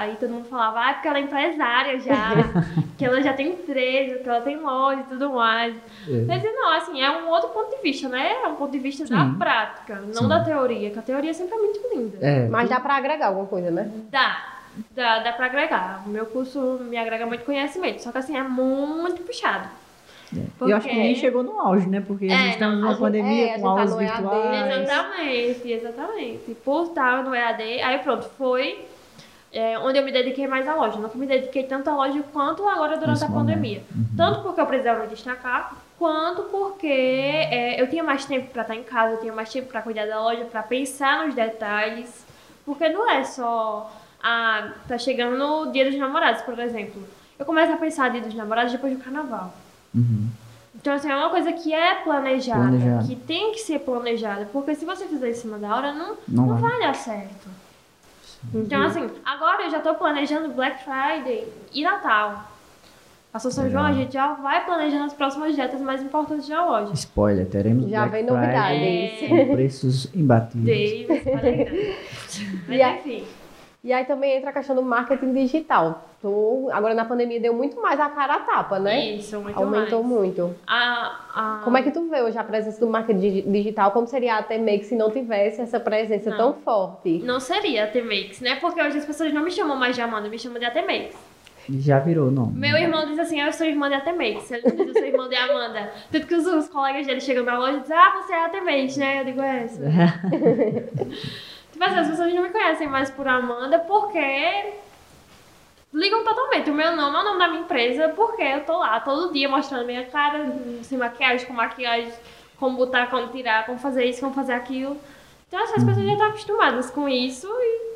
Aí todo mundo falava, ah, porque ela é empresária já, que ela já tem empresa, que ela tem loja e tudo mais. É. Dizer, não, assim, é um outro ponto de vista, né? É um ponto de vista da Sim. prática, não Sim. da teoria, que a teoria sempre é muito linda. É, Mas dá pra agregar alguma coisa, né? Dá, dá, dá pra agregar. O meu curso me agrega muito conhecimento, só que assim, é muito puxado. Eu acho que nem Porque- chegou no auge, né? Porque a É, gente estamos não, numa a gente- pandemia é, a com gente tá aulas no EAD, virtuais. Exatamente, exatamente. Por estar no EAD, aí pronto, foi é, onde eu me dediquei mais à loja. Que me dediquei tanto à loja quanto agora durante Nesse a momento. pandemia. Tanto porque eu precisava me destacar, quanto porque é, eu tinha mais tempo para estar em casa, eu tinha mais tempo para cuidar da loja, para pensar nos detalhes. Porque não é só. Ah, tá chegando no dia dos namorados, por exemplo. Eu começo a pensar dia dos namorados depois do carnaval. Uhum. Então, assim, é uma coisa que é planejada, Planejado. que tem que ser planejada, porque se você fizer em cima da hora, não, Não não, vai. vai dar certo. Então, assim, agora eu já tô planejando Black Friday e Natal. Passou São. João, a gente já vai planejando as próximas datas mais importantes da loja. Spoiler, teremos Já Black vem Friday novidades. com preços imbatíveis. Ser grande. Mas E a- enfim. E aí também entra a questão do marketing digital. Tu, agora na pandemia deu muito mais a cara a tapa, né? Isso, muito Aumentou mais. muito. A, a... Como é que tu vê hoje a presença do marketing digi- digital? Como seria a T-Make se não tivesse essa presença Não. tão forte? Não seria a T-Makes, né? Porque hoje as pessoas não me chamam mais de Amanda, me chamam de AT-Makes. Já virou o nome. Meu irmão diz assim, eu sou irmã de AT-Makes. Ele não diz, eu sou irmã de Amanda. Tanto que os, os colegas dele chegam na loja e dizem, ah, você é AT-Makes, né? Eu digo, é. Tipo assim, as pessoas não me conhecem mais por Amanda porque ligam totalmente. O meu nome é o nome da minha empresa porque eu tô lá todo dia mostrando minha cara, sem maquiagem, com maquiagem, como botar, como tirar, como fazer isso, como fazer aquilo. Então assim, as pessoas já estão acostumadas com isso e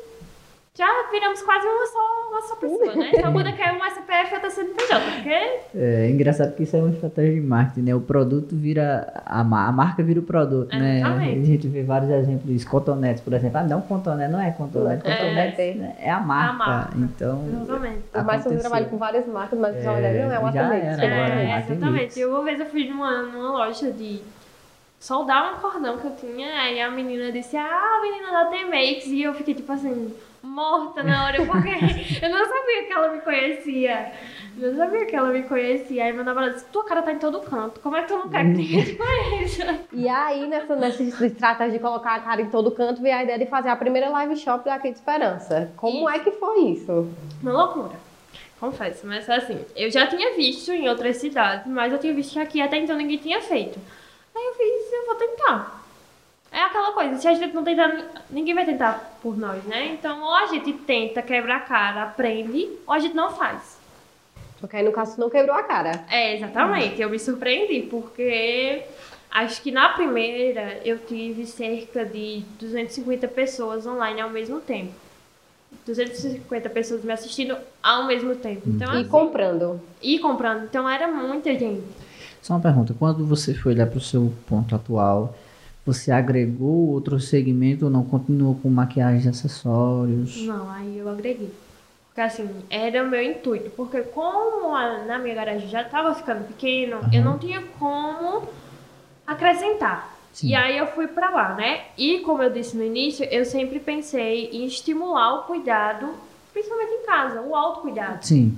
já viramos quase uma só, uma só pessoa, né? Só muda que é um SPF e outra CNPJ, porque É engraçado que isso é uma estratégia de marketing, né? O produto vira. A, ma- a marca vira o produto, né? Exatamente. A gente vê vários exemplos disso. Cotonetes, por exemplo. Ah, não, cotonete não é cotonete. Não é Cotonete cotonete. né, é a marca. marca. Então. exatamente. Mais que eu aconteceu. trabalhe com várias marcas, mas É, olha, não é uma né? É, Tem exatamente. Eu, uma vez eu fui numa, numa loja de soldar um cordão que eu tinha, aí a menina disse, ah, a menina da T-Makes, e eu fiquei tipo assim, morta na hora, porque eu não sabia que ela me conhecia. Eu não sabia que ela me conhecia. Aí meu namorado disse, tua cara tá em todo canto, como é que tu não quer que ninguém te conheça? E aí, nessa, nessa estratégia de colocar a cara em todo canto, veio a ideia de fazer a primeira live shop daqui de Esperança. Como Isso. é que foi isso? Uma loucura. Confesso, mas assim, eu já tinha visto em outras cidades, mas eu tinha visto que aqui até então ninguém tinha feito. Aí eu fiz, eu vou tentar. É aquela coisa, se a gente não tentar, ninguém vai tentar por nós, né? Então, ou a gente tenta, quebra a cara, aprende, ou a gente não faz. Porque aí, no caso, tu não quebrou a cara. É, exatamente. Eu me surpreendi, porque acho que na primeira eu tive cerca de 250 pessoas online ao mesmo tempo. 250 pessoas me assistindo ao mesmo tempo. Então, E assim, comprando. e comprando. Então era muita gente. Só uma pergunta. Quando você foi olhar para o seu ponto atual, você agregou outro segmento ou não? Continuou com maquiagem e acessórios? Não, aí eu agreguei. Porque assim, era o meu intuito. Porque como a- na minha garagem já estava ficando pequeno, eu não tinha como acrescentar. Sim. E aí eu fui pra lá, né? E como eu disse no início, eu sempre pensei em estimular o cuidado, principalmente em casa, o autocuidado. Sim.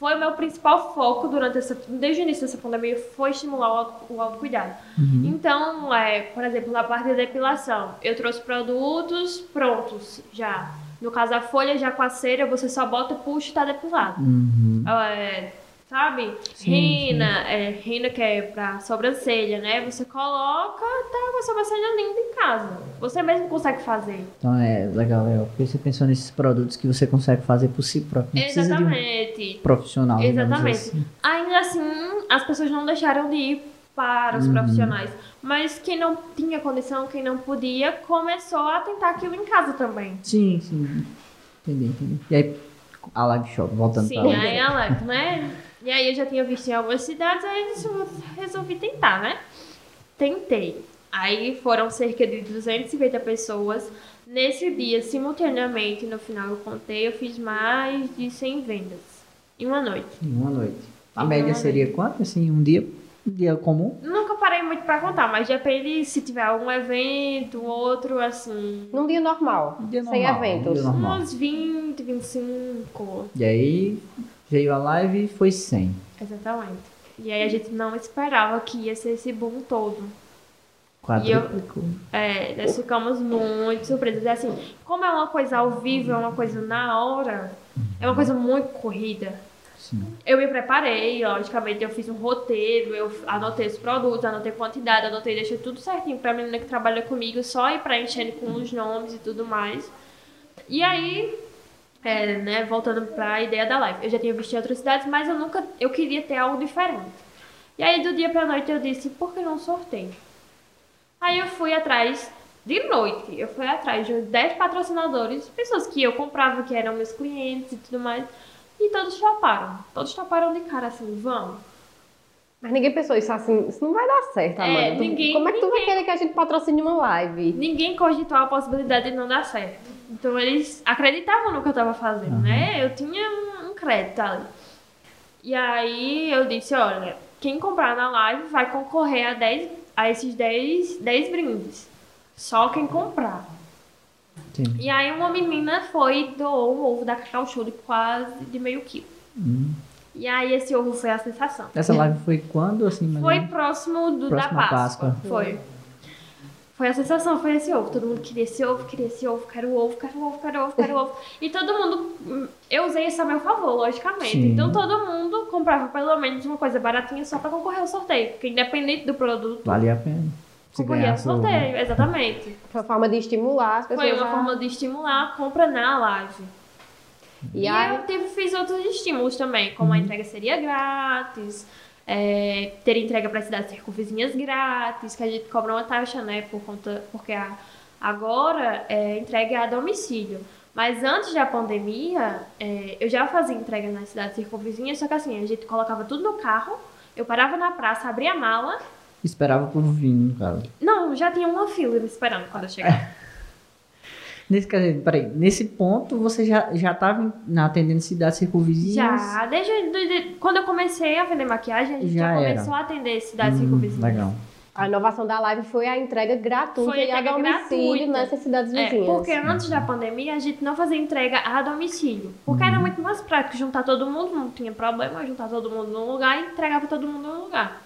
Foi o meu principal foco durante essa, desde o início dessa pandemia, foi estimular o, auto, o autocuidado. Uhum. Então, é, por exemplo, na parte da depilação, eu trouxe produtos prontos já. No caso, a folha já com a cera, você só bota, puxa e tá depilado. Uhum. É, sabe? Sim, Rina, é, rina que é pra sobrancelha, né? Você coloca, tá com a sobrancelha linda em casa. Você mesmo consegue fazer. Então é legal, legal. Porque você pensou nesses produtos que você consegue fazer por si próprio. Não de um Exatamente. profissional. digamos Exatamente. assim. Ainda assim, as pessoas não deixaram de ir para os Uhum. profissionais. Mas quem não tinha condição, quem não podia, começou a tentar aquilo em casa também. Sim, sim. Entendi, entendi. E aí, a live shop, voltando Sim, pra aí ela, né? E aí eu já tinha visto em algumas cidades, aí eu disse, "Eu resolvi tentar, né? Tentei. Aí foram cerca de 250 pessoas. Nesse dia, simultaneamente, no final eu contei, eu fiz mais de 100 vendas. Em uma noite. Em uma noite. A média seria quanto, assim, um dia, dia comum? Nunca parei muito pra contar, mas depende se tiver algum evento, outro, assim. Num dia normal, Um dia sem normal, eventos. dia normal. Uns 20, 25. E aí, veio a live e foi 100. Exatamente. E aí a gente não esperava que ia ser esse boom todo. Quadruplicou. É, nós ficamos muito surpresos. E assim, como é uma coisa ao vivo, é uma coisa na hora, é uma coisa muito corrida. Sim. Eu me preparei, logicamente, eu fiz um roteiro, eu anotei os produtos, anotei quantidade, anotei, deixei tudo certinho pra menina que trabalha comigo, só ir preenchendo com os nomes e tudo mais. E aí, é, né, voltando pra ideia da live, eu já tinha visto em outras cidades, mas eu nunca, eu queria ter algo diferente. E aí, do dia pra noite, eu disse, por que não sorteio? Aí eu fui atrás, de noite, eu fui atrás de uns 10 patrocinadores, pessoas que eu comprava, que eram meus clientes e tudo mais. E todos toparam. Todos toparam de cara assim, vamos. Mas ninguém pensou isso assim, isso não vai dar certo, É, Amanda. Tu- ninguém- Como é que tu vai ninguém- querer que a gente patrocine uma live? Ninguém cogitou a possibilidade de não dar certo. Então eles acreditavam no que eu tava fazendo, né? Eu tinha um, um crédito ali. E aí eu disse, olha, quem comprar na live vai concorrer a, 10, a esses 10, 10 brindes. Só quem comprar. Sim. E aí uma menina foi e doou um ovo da Cacau Show de quase de meio quilo. Hum. E aí esse ovo foi a sensação. Essa live foi quando, assim, Foi próximo do, da Páscoa. Páscoa. Foi. Foi a sensação, foi esse ovo. Todo mundo queria esse ovo, queria esse ovo, quero o ovo, quero o ovo, quero o ovo, quero o ovo. E todo mundo. Eu usei isso a meu favor, logicamente. Sim. Então todo mundo comprava pelo menos uma coisa baratinha só pra concorrer ao sorteio. Porque independente do produto, Valia a pena. Se concorria ao sorteio. Exatamente. Foi uma forma de estimular as pessoas Foi uma a- forma de estimular a compra na live. E E aí, eu tive, fiz outros estímulos também, como a entrega seria grátis, é, ter entrega para cidades circunvizinhas grátis, que a gente cobra uma taxa, né? Por conta, porque a- agora é entrega a domicílio. Mas antes da pandemia, é, eu já fazia entrega nas cidades circunvizinhas, só que assim, a gente colocava tudo no carro, eu parava na praça, abria a mala. Esperava por vir, no caso. Não, já tinha uma fila me esperando quando eu chegava. Nesse, quer dizer, peraí, nesse ponto você já, já tava na atendendo cidades circunvizinhas? Já, desde, desde- quando eu comecei a vender maquiagem, a gente Já já, começou a atender cidades Hum, circunvizinhas. legal. a inovação da live foi a entrega gratuita Foi a e a entrega domicílio gratuita. nessas cidades É, vizinhas. porque antes da pandemia a gente não fazia entrega a domicílio. Porque era muito mais prático juntar todo mundo, não tinha problema juntar todo mundo num lugar e entregava todo mundo num lugar.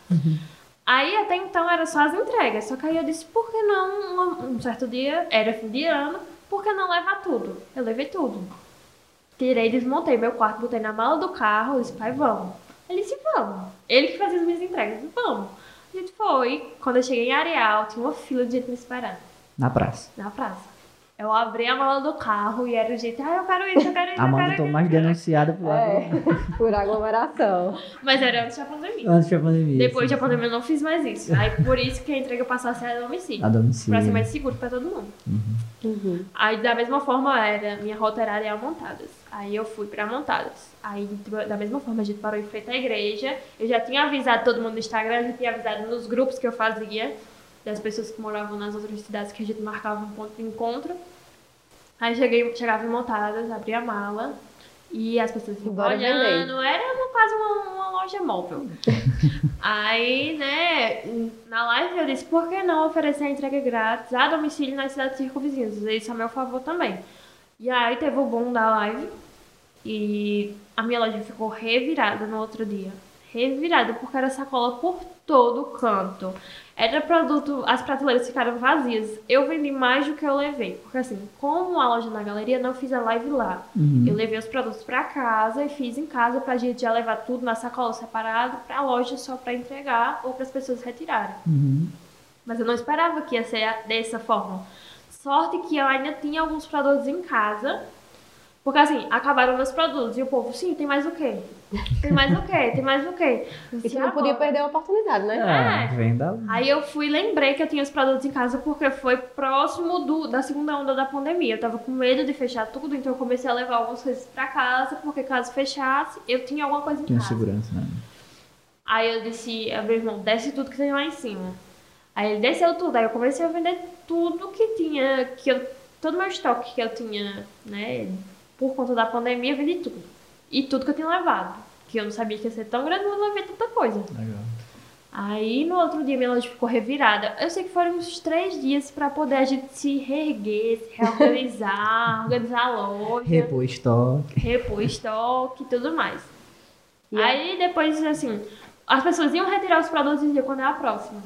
Aí até então era só as entregas. Só que aí eu disse, por que não um, um certo dia, era fim de ano, por que não levar tudo? Eu levei tudo. Tirei, desmontei meu quarto, botei na mala do carro, disse, pai, vamos. Ele disse, vamos. Ele que fazia as minhas entregas, disse, vamos. A gente foi. Quando eu cheguei em Areal, tinha uma fila de gente me esperando Na praça. na praça. Eu abri a mala do carro e era o jeito, ah, eu quero isso, eu quero isso, A eu Amanda quero tô mais denunciada por. É, por aglomeração. Mas era antes da pandemia. Antes da pandemia. Depois sim. da pandemia eu não fiz mais isso. Aí por isso que a entrega passou a ser a domicílio. A domicílio. Pra ser mais seguro pra todo mundo. Uhum. Aí da mesma forma era, minha rota era Areal Montadas. Aí eu fui pra Montadas. Aí da mesma forma a gente parou em frente à igreja. Eu já tinha avisado todo mundo no Instagram, já tinha avisado nos grupos que eu fazia, das pessoas que moravam nas outras cidades que a gente marcava um ponto de encontro. Aí cheguei, chegava em Montadas, abria a mala e as pessoas iam olhando. Era uma- quase uma, uma loja móvel. Aí, né, na live eu disse, por que não oferecer a entrega grátis a domicílio nas cidades circunvizinhas? Isso a meu favor também. E aí teve o boom da live e a minha loja ficou revirada no outro dia. Revirada, porque era sacola por todo canto. Era produto, as prateleiras ficaram vazias. Eu vendi mais do que eu levei. Porque assim, como a loja na galeria, não fiz a live lá. Uhum. Eu levei os produtos pra casa e fiz em casa pra gente já levar tudo na sacola separado pra loja só pra entregar ou para as pessoas retirarem. Uhum. Mas eu não esperava que ia ser dessa forma. Sorte que eu ainda tinha alguns produtos em casa. Porque assim, acabaram meus produtos. E o povo, sim, tem mais o quê? Tem mais o quê? Tem mais o quê? E tu não podia perder a oportunidade, né? Ah, É. vem da... Aí eu fui lembrei que eu tinha os produtos em casa porque foi próximo do, da segunda onda da pandemia. Eu tava com medo de fechar tudo, então eu comecei a levar algumas coisas pra casa, porque caso fechasse, eu tinha alguma coisa em Tinha casa. segurança, né? Aí eu disse, a meu irmão, desce tudo que tem lá em cima. Aí ele desceu tudo, aí eu comecei a vender tudo que tinha, que eu, todo meu estoque que eu tinha, né, por conta da pandemia, eu vendi tudo. E tudo que eu tinha levado. porque eu não sabia que ia ser tão grande, mas eu levei tanta coisa. Legal. Aí no outro dia minha loja ficou revirada. Eu sei que foram uns três dias pra poder a gente se reerguer, se reorganizar, organizar a loja, Repor estoque. repor estoque e tudo mais. E Aí depois, assim, as pessoas iam retirar os produtos e diziam quando é a próxima.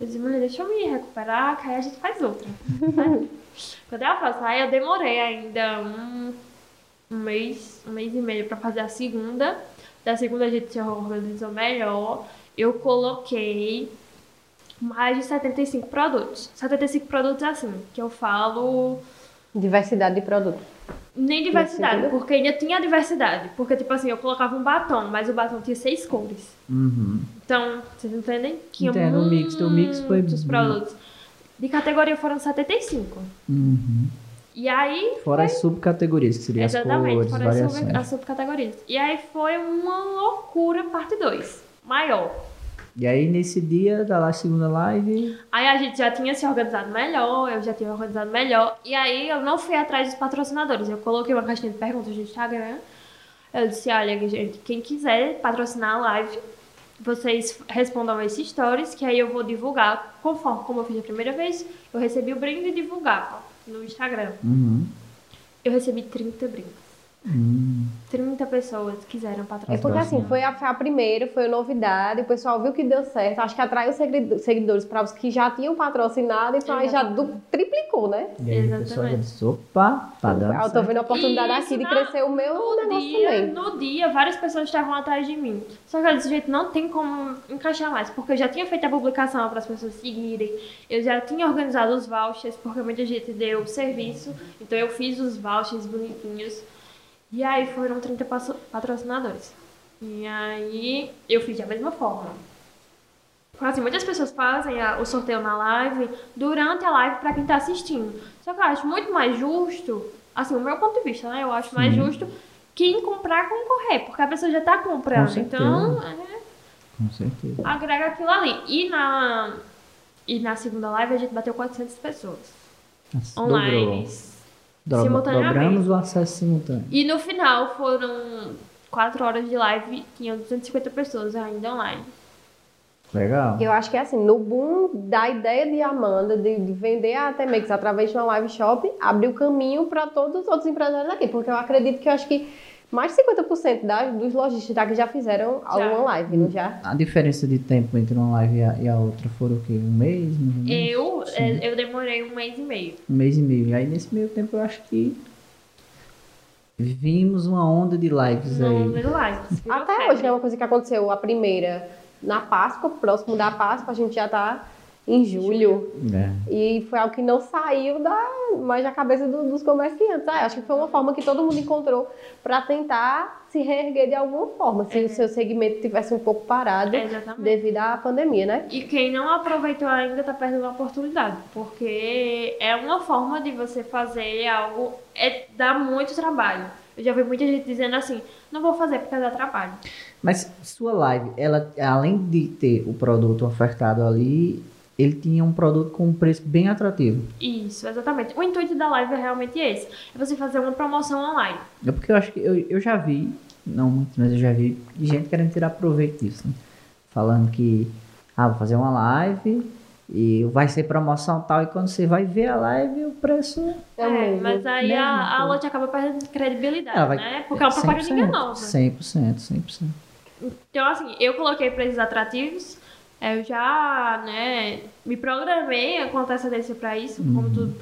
Eu disse, mulher, deixa eu me recuperar, que aí a gente faz outra. Né? quando é a próxima? Aí eu demorei ainda um, um mês, um mês e meio pra fazer a segunda. Da segunda a gente se organizou melhor. Eu coloquei mais de 75 produtos. 75 produtos assim, que eu falo Diversidade de produtos. nem diversidade, porque ainda tinha diversidade. Porque, tipo assim, eu colocava um batom, mas o batom tinha seis cores. Uhum. Então, vocês entendem? Tinha Entendo, o mix. Teu mix foi muitos produtos. De categoria foram 75. Uhum. E aí. Fora as subcategorias, que seriam as Exatamente, cores, foram as, sub, as subcategorias. E aí foi uma loucura, parte 2. Maior. E aí, nesse dia da lá, segunda live, Aí a gente já tinha se organizado melhor, eu já tinha organizado melhor. E aí eu não fui atrás dos patrocinadores. Eu coloquei uma caixinha de perguntas no Instagram. Eu disse, olha, gente, quem quiser patrocinar a live, vocês respondam esses stories, que aí eu vou divulgar, conforme como eu fiz a primeira vez, eu recebi o brinde e divulgava no Instagram. uhum. Eu recebi 30 brindes. Hum. 30 pessoas quiseram É patrocinar. porque assim, foi a, foi a primeira, foi a novidade, o pessoal viu que deu certo, acho que atraiu segui- seguidores para os que já tinham patrocinado, então aí já du- triplicou, né? E aí o pessoal já Exatamente. disse, opa, tá dando Eu tô vendo a oportunidade Isso, aqui de na- crescer o meu No negócio dia, também. no dia, várias pessoas estavam atrás de mim. Só que eu desse jeito não tem como encaixar mais, porque eu já tinha feito a publicação para as pessoas seguirem, eu já tinha organizado os vouchers, porque muita gente deu serviço, então eu fiz os vouchers bonitinhos. E aí foram 30 passo- patrocinadores. E aí eu fiz da mesma forma. Assim, muitas pessoas fazem a- o sorteio na live durante a live para quem tá assistindo. Só que eu acho muito mais justo, assim, o meu ponto de vista, né? Eu acho mais Sim. justo quem comprar concorrer, porque a pessoa já tá comprando. Com. Então, é, Com certeza. agrega aquilo ali. E na, e na segunda live a gente bateu 400 pessoas Nossa, online. Dobrou. Dobramos o acesso simultâneo. E no final foram 4 horas de live, tinham 250 pessoas ainda online. Legal. Eu acho que é assim, no boom da ideia de Amanda de, de vender a Temex através de uma live shop, abriu caminho para todos os outros empresários aqui, porque eu acredito que eu acho que mais de 50% das, dos lojistas daqui já fizeram alguma live, não já? A diferença de tempo entre uma live e a, e a outra foram o quê? Um mês? ou menos? Eu, Sim. é, eu demorei um mês e meio. Um mês e meio. E aí nesse meio tempo eu acho que vimos uma onda de lives No aí. número live. Virou Até hoje, né? Uma coisa que aconteceu, a primeira na Páscoa, próximo da Páscoa, a gente já tá em julho. É. E foi algo que não saiu da, mais da cabeça do- dos comerciantes. Ah, acho que foi uma forma que todo mundo encontrou para tentar se reerguer de alguma forma, se o seu segmento tivesse um pouco parado É, exatamente. devido à pandemia, né? E quem não aproveitou ainda tá perdendo a oportunidade, porque é uma forma de você fazer algo, é dá muito trabalho. Eu já vi muita gente dizendo assim, não vou fazer porque dá trabalho. Mas sua live, ela, além de ter o produto ofertado ali, ele tinha um produto com um preço bem atrativo. Isso, exatamente. O intuito da live é realmente esse, é você fazer uma promoção online. É porque eu acho que eu, eu já vi, não muito, mas eu já vi gente querendo tirar proveito disso, né? Falando que, ah, vou fazer uma live e vai ser promoção tal, e quando você vai ver a live, o preço É, É, mesmo. mas aí mesmo, a, a pô. loja acaba perdendo credibilidade, ela vai... né? Porque é uma propaganda 100%, enganosa. 100%, 100%. Então, assim, eu coloquei preços atrativos, eu já, né, me programei com antecedência pra isso, como tudo.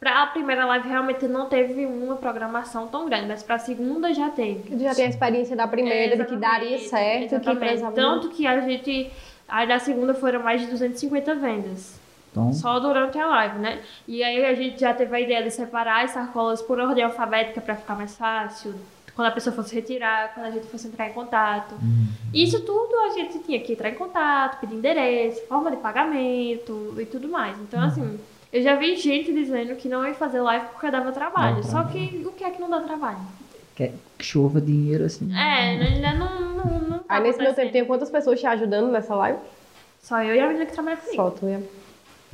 Pra primeira live realmente não teve uma programação tão grande, mas pra segunda já teve. Já tem a experiência da primeira, de que daria certo, que precisava... Tanto que a gente, aí da segunda foram mais de 250 vendas. Então, Só durante a live, né? E aí a gente já teve a ideia de separar as sacolas por ordem alfabética pra ficar mais fácil. Quando a pessoa fosse retirar, quando a gente fosse entrar em contato. Isso tudo a gente tinha que entrar em contato, pedir endereço, forma de pagamento e tudo mais. Então, assim, eu já vi gente dizendo que não ia fazer live porque dava trabalho. Dá Só que o que é que não dá trabalho? quer que chova dinheiro assim. É, ainda não. não, não tá Aí nesse meu tempo, tem quantas pessoas te ajudando nessa live? Só eu e a menina que trabalha comigo. Só tu, ia.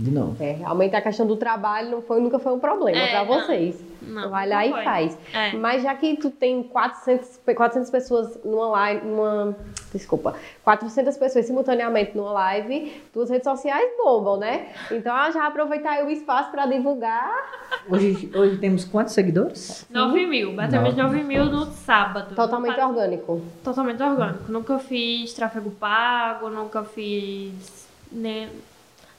De novo. É, aumentar a questão do trabalho não foi, nunca foi um problema É, pra não. vocês. Não, Vai não lá e foi. faz. É. Mas já que tu tem 400, pe- 400 pessoas numa live, numa, desculpa, 400 pessoas simultaneamente numa live, tuas redes sociais bombam, né? Então ah, já aproveitar aí o espaço para divulgar. Hoje, hoje temos quantos seguidores? 9 mil, batemos 9 mil no sábado. Totalmente faz- orgânico. Totalmente orgânico. Nunca fiz tráfego pago, nunca fiz. Nem...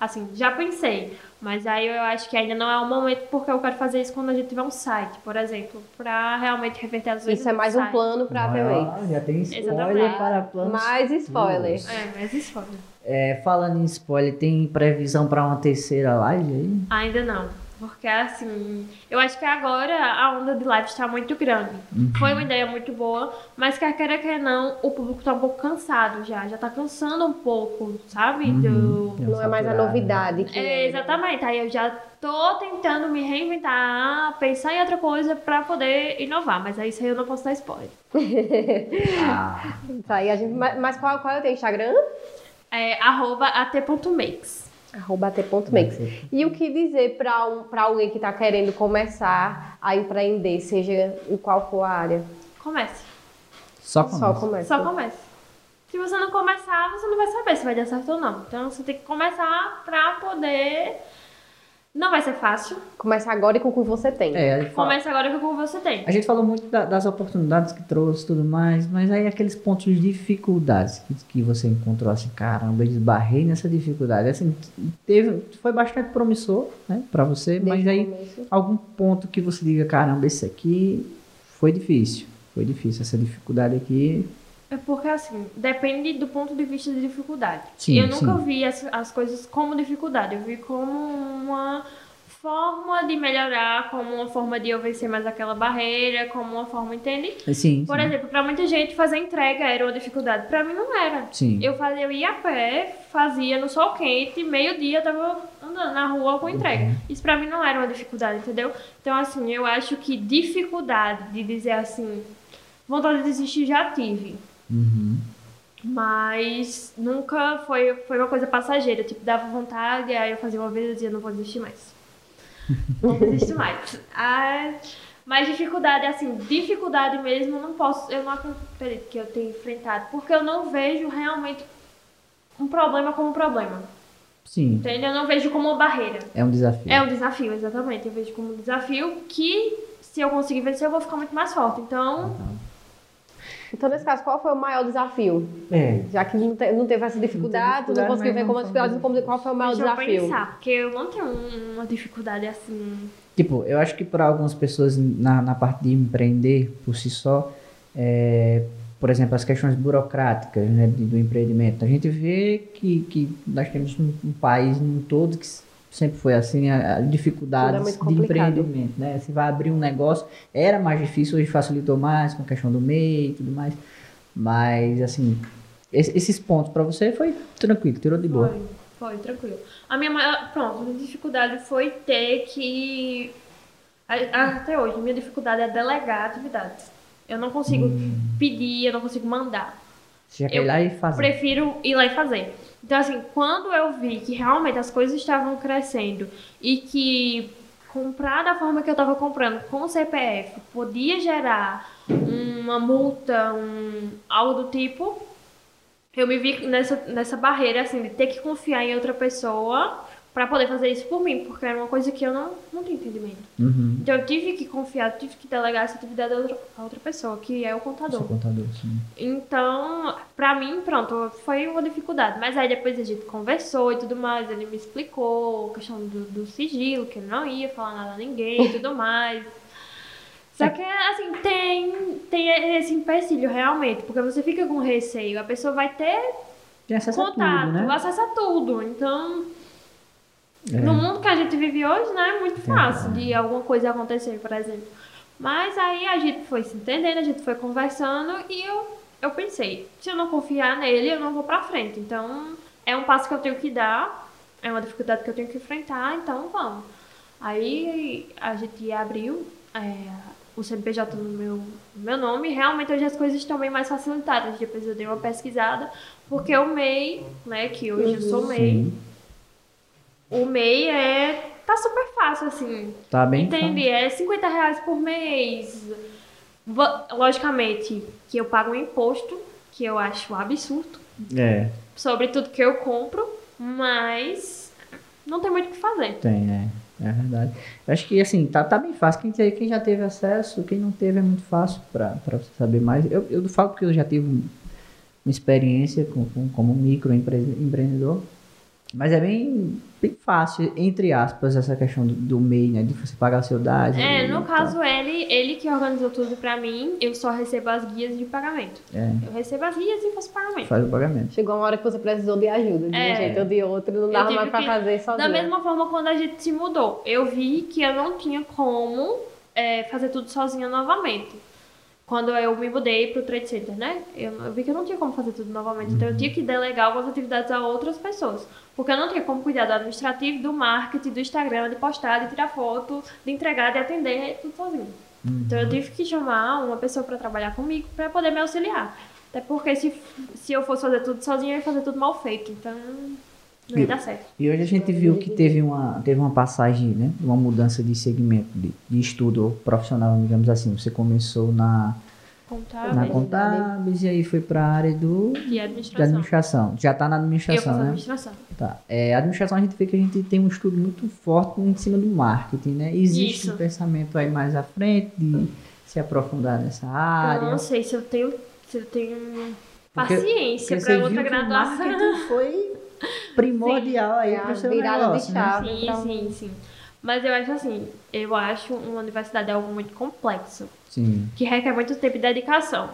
Assim, já pensei. Mas aí eu acho que ainda não é o momento porque eu quero fazer isso quando a gente tiver um site, por exemplo, pra realmente reverter as Isso é mais um site. plano para a Ah, já tem spoiler Exatamente. para planos. Mais spoilers. É, isso foi. É, falando em spoiler, tem previsão para uma terceira live aí? Ainda não. Porque assim, eu acho que agora a onda de live está muito grande. Foi uma ideia muito boa, mas quer queira quer não, o público está um pouco cansado já. Já tá cansando um pouco, sabe? Do... Tem um Não é mais a novidade. Que É, exatamente. Aí eu já tô tentando me reinventar, pensar em outra coisa pra poder inovar. Mas aí isso aí eu não posso dar spoiler. Ah, Isso aí a gente, mas mas qual, qual é o teu Instagram? É arroba at.makes. Arroba at.mix. E o que dizer para um, pra alguém que está querendo começar a empreender, seja em qual for a área? Comece. só Só começa. começa. Só comece. Se você não começar, você não vai saber se vai dar certo ou não. Então você tem que começar pra poder. Não vai ser fácil. Começa agora e com o que você tem. É, a gente, fala- Comece agora com o que você tem. a gente falou muito da- das oportunidades que trouxe e tudo mais, mas aí aqueles pontos de dificuldades que, que você encontrou assim, caramba, eu esbarrei nessa dificuldade. Assim, teve, foi bastante promissor, né, pra você, mas Desde o aí começo. algum ponto que você diga, caramba, esse aqui foi difícil. Foi difícil, essa dificuldade aqui. É porque assim, depende do ponto de vista de dificuldade. Sim, eu nunca sim. vi as, as coisas como dificuldade, eu vi como uma forma de melhorar, como uma forma de eu vencer mais aquela barreira, como uma forma, entende? Sim, Por sim. exemplo, pra muita gente fazer entrega era uma dificuldade, Pra mim não era. Sim. Eu fazia, eu ia a pé, fazia no sol quente, meio-dia eu tava andando na rua com entrega. Uhum. Isso pra mim não era uma dificuldade, entendeu? Então, assim, eu acho que dificuldade de dizer assim, vontade de desistir já tive. Uhum. Mas nunca foi, foi uma coisa passageira, tipo, dava vontade, aí eu fazia uma vez e dizia, não vou desistir mais. Não desisto mais. Ah, mas dificuldade, assim, dificuldade mesmo, não posso, eu não acredito que eu tenha enfrentado, porque eu não vejo realmente um problema como um problema, Sim, entende? Eu não vejo como uma barreira. é um desafio. É um desafio, exatamente, eu vejo como um desafio que, se eu conseguir vencer, eu vou ficar muito mais forte. Então, Então, nesse caso, qual foi o maior desafio? É. Já que não, te- não teve essa dificuldade, não dificuldade, conseguiu ver não como as dificuldades, qual foi o maior deixa eu desafio? pensar, porque eu não tenho um- uma dificuldade assim... Tipo, eu acho que para algumas pessoas na, na parte de empreender por si só, é, por exemplo, as questões burocráticas né, do empreendimento, a gente vê que, que nós temos um, um país num todo que sempre foi assim, a, a dificuldades é de empreendimento, né? Você vai abrir um negócio, era mais difícil, hoje facilitou mais com a questão do MEI e tudo mais, mas assim, esse- esses pontos para você foi tranquilo, tirou de boa. Foi, foi, tranquilo. A minha maior, pronto, a minha dificuldade foi ter que. Até hoje, a minha dificuldade é delegar atividades. Eu não consigo Hum. pedir, eu não consigo mandar. Você já quer Eu ir lá e fazer. Prefiro ir lá e fazer. Então, assim, quando eu vi que realmente as coisas estavam crescendo e que comprar da forma que eu estava comprando com o CPF podia gerar uma multa, um, algo do tipo, eu me vi nessa, nessa barreira, assim, de ter que confiar em outra pessoa para poder fazer isso por mim, porque era uma coisa que eu não, não tinha entendimento. Uhum. Então, eu tive que confiar, tive que delegar essa atividade a outra, a outra pessoa, que é o contador. Sou contador, sim. Então, pra mim, pronto, foi uma dificuldade. Mas aí depois a gente conversou e tudo mais, ele me explicou a questão do, do sigilo, que ele não ia falar nada a ninguém e tudo mais. Só que, assim, tem, tem esse empecilho realmente, porque você fica com receio, a pessoa vai ter Tem acesso a contato, tudo, né? acesso a tudo. Então, É. no mundo que a gente vive hoje, né, é muito fácil de alguma coisa acontecer, por exemplo. Mas aí a gente foi se entendendo, a gente foi conversando e eu, eu pensei, se eu não confiar nele, eu não vou pra frente. Então, é um passo que eu tenho que dar, é uma dificuldade que eu tenho que enfrentar, então vamos. Aí a gente abriu é, o CNPJ no meu, no meu nome realmente hoje as coisas estão bem mais facilitadas. Depois eu dei uma pesquisada, porque o MEI, né, que hoje eu sou MEI, Sim. O MEI é. tá super fácil, assim. Tá bem? Entende? É 50 reais por mês. Logicamente que eu pago um imposto, que eu acho absurdo, É, sobre tudo que eu compro, mas não tem muito o que fazer. tem, é. É verdade. Eu acho que assim, tá, tá bem fácil. Quem, quem já teve acesso, quem não teve é muito fácil pra você saber mais. Eu, eu falo porque eu já tive um- uma experiência com, com- como microempreendedor. Mas é bem, bem fácil, entre aspas, essa questão do, do MEI, né? De você pagar seu DAS. É, e no tal. caso, ele, ele que organizou tudo pra mim, eu só recebo as guias de pagamento. É, Eu recebo as guias e faço pagamento. faz o pagamento. Chegou uma hora que você precisou de ajuda, de É. um jeito ou de outro, não dava mais pra que- fazer sozinha. Da mesma forma, quando a gente se mudou, eu vi que eu não tinha como é, fazer tudo sozinha novamente. Quando eu me mudei pro Trade Center, né? Eu, eu vi que eu não tinha como fazer tudo novamente. Então eu tinha que delegar algumas atividades a outras pessoas. Porque eu não tinha como cuidar do administrativo, do marketing, do Instagram, de postar, de tirar foto, de entregar, de atender, tudo sozinho. Então eu tive que chamar uma pessoa para trabalhar comigo para poder me auxiliar. Até porque se, se eu fosse fazer tudo sozinha, eu ia fazer tudo mal feito. Então não ia dar certo. E hoje a gente viu que teve uma, teve uma passagem, né? Uma mudança de segmento, de, de estudo profissional, digamos assim. Você começou na, Contábil na Contábeis e aí foi para a área do, e de administração. administração. Já está na Eu administração, faço né? administração. Tá. É, a administração a gente vê que a gente tem um estudo muito forte em cima do marketing, né? Existe Isso. um pensamento aí mais à frente de se aprofundar nessa Eu área. não sei se eu tenho, se eu tenho paciência para outra graduação. marketing foi primordial aí É para a o seu virada de negócio, né? chave. Sim, pra- sim, sim. Mas eu acho assim, eu acho uma universidade algo muito complexo, Sim. que requer muito tempo e dedicação.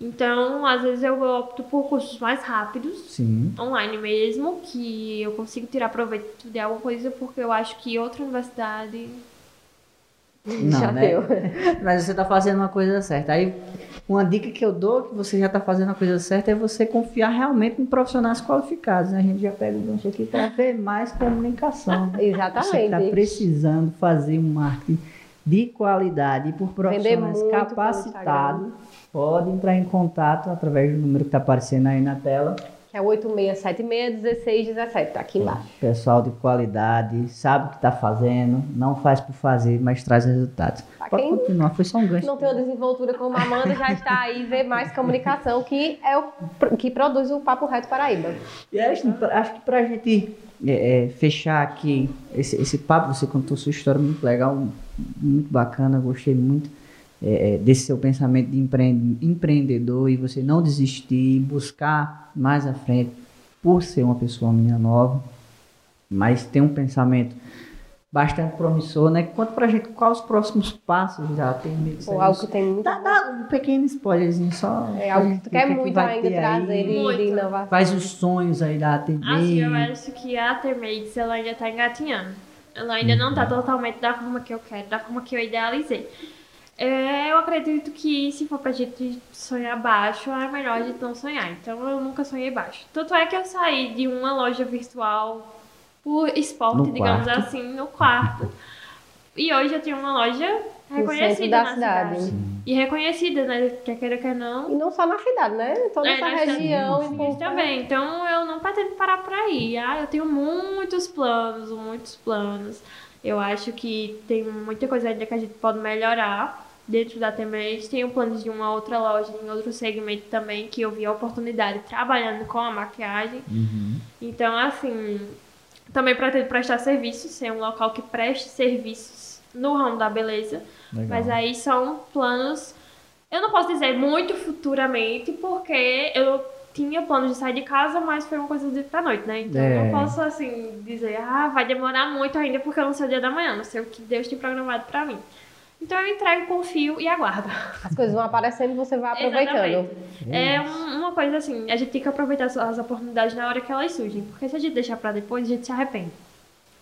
Então, às vezes eu opto por cursos mais rápidos, Sim. online mesmo, que eu consigo tirar proveito de alguma coisa, porque eu acho que outra universidade. Não, Já né? deu. Mas você tá fazendo uma coisa certa. Aí, uma dica que eu dou, que você já tá fazendo a coisa certa, é você confiar realmente em profissionais qualificados. Né? A gente já pega o gancho aqui para ver mais comunicação. né? Você está Exatamente. precisando fazer um marketing de qualidade e por profissionais capacitados, pode entrar em contato através do número que está aparecendo aí na tela. Que é 86761617, tá aqui embaixo. Pessoal de qualidade, sabe o que está fazendo, não faz por fazer, mas traz resultados. Pra Pode quem continuar, foi só um gancho. Não tem uma desenvoltura como a Amanda, já está aí, vê mais comunicação, que é o que produz o Papo Reto Paraíba. E acho, acho que pra gente é, é, fechar aqui esse, esse papo, você contou sua história muito legal, muito bacana, gostei muito é, é, desse seu pensamento de empre- empreendedor e você não desistir, buscar mais à frente por ser uma pessoa minha nova, mas tem um pensamento bastante promissor, né? Conta pra gente quais os próximos passos já tem meio Ou algo que tem muito. Dá, dá um pequeno spoilerzinho só. É algo que tu ver quer que é que muito vai ainda ter trazer aí. de, inovação. Quais os sonhos aí da ATV? Assim, eu acho que a Termates, ela ainda tá engatinhando. Ela ainda não tá totalmente da forma que eu quero, da forma que eu idealizei. É, eu acredito que se for pra gente sonhar baixo, é melhor a gente não sonhar. Então eu nunca sonhei baixo. Tanto é que eu saí de uma loja virtual por esporte, No digamos quarto. assim, no quarto. E hoje eu tenho uma loja reconhecida da na cidade. cidade. E reconhecida, né? Quer queira, quer não. E não só na cidade, né? Toda É, essa região. e nós por- também. Então eu não pretendo parar por aí. Ah, eu tenho muitos planos, muitos planos. Eu acho que tem muita coisa ainda que a gente pode melhorar dentro da TMS. Tenho planos de uma outra loja em outro segmento também, que eu vi a oportunidade trabalhando com a maquiagem. Uhum. Então, assim, também pretendo prestar serviços, ser um local que preste serviços no ramo da beleza. Legal. Mas aí são planos. Eu não posso dizer muito futuramente, porque eu tinha planos de sair de casa, mas foi uma coisa do dia pra noite, né? Então eu É. não posso assim dizer, ah, vai demorar muito ainda porque eu não sei o dia da manhã, não sei o que Deus tem programado pra mim. Então eu entrego, confio e aguardo. As coisas vão aparecendo e você vai aproveitando. Exatamente. É um- uma coisa assim, a gente tem que aproveitar as, oportunidades na hora que elas surgem, porque se a gente deixar pra depois, a gente se arrepende.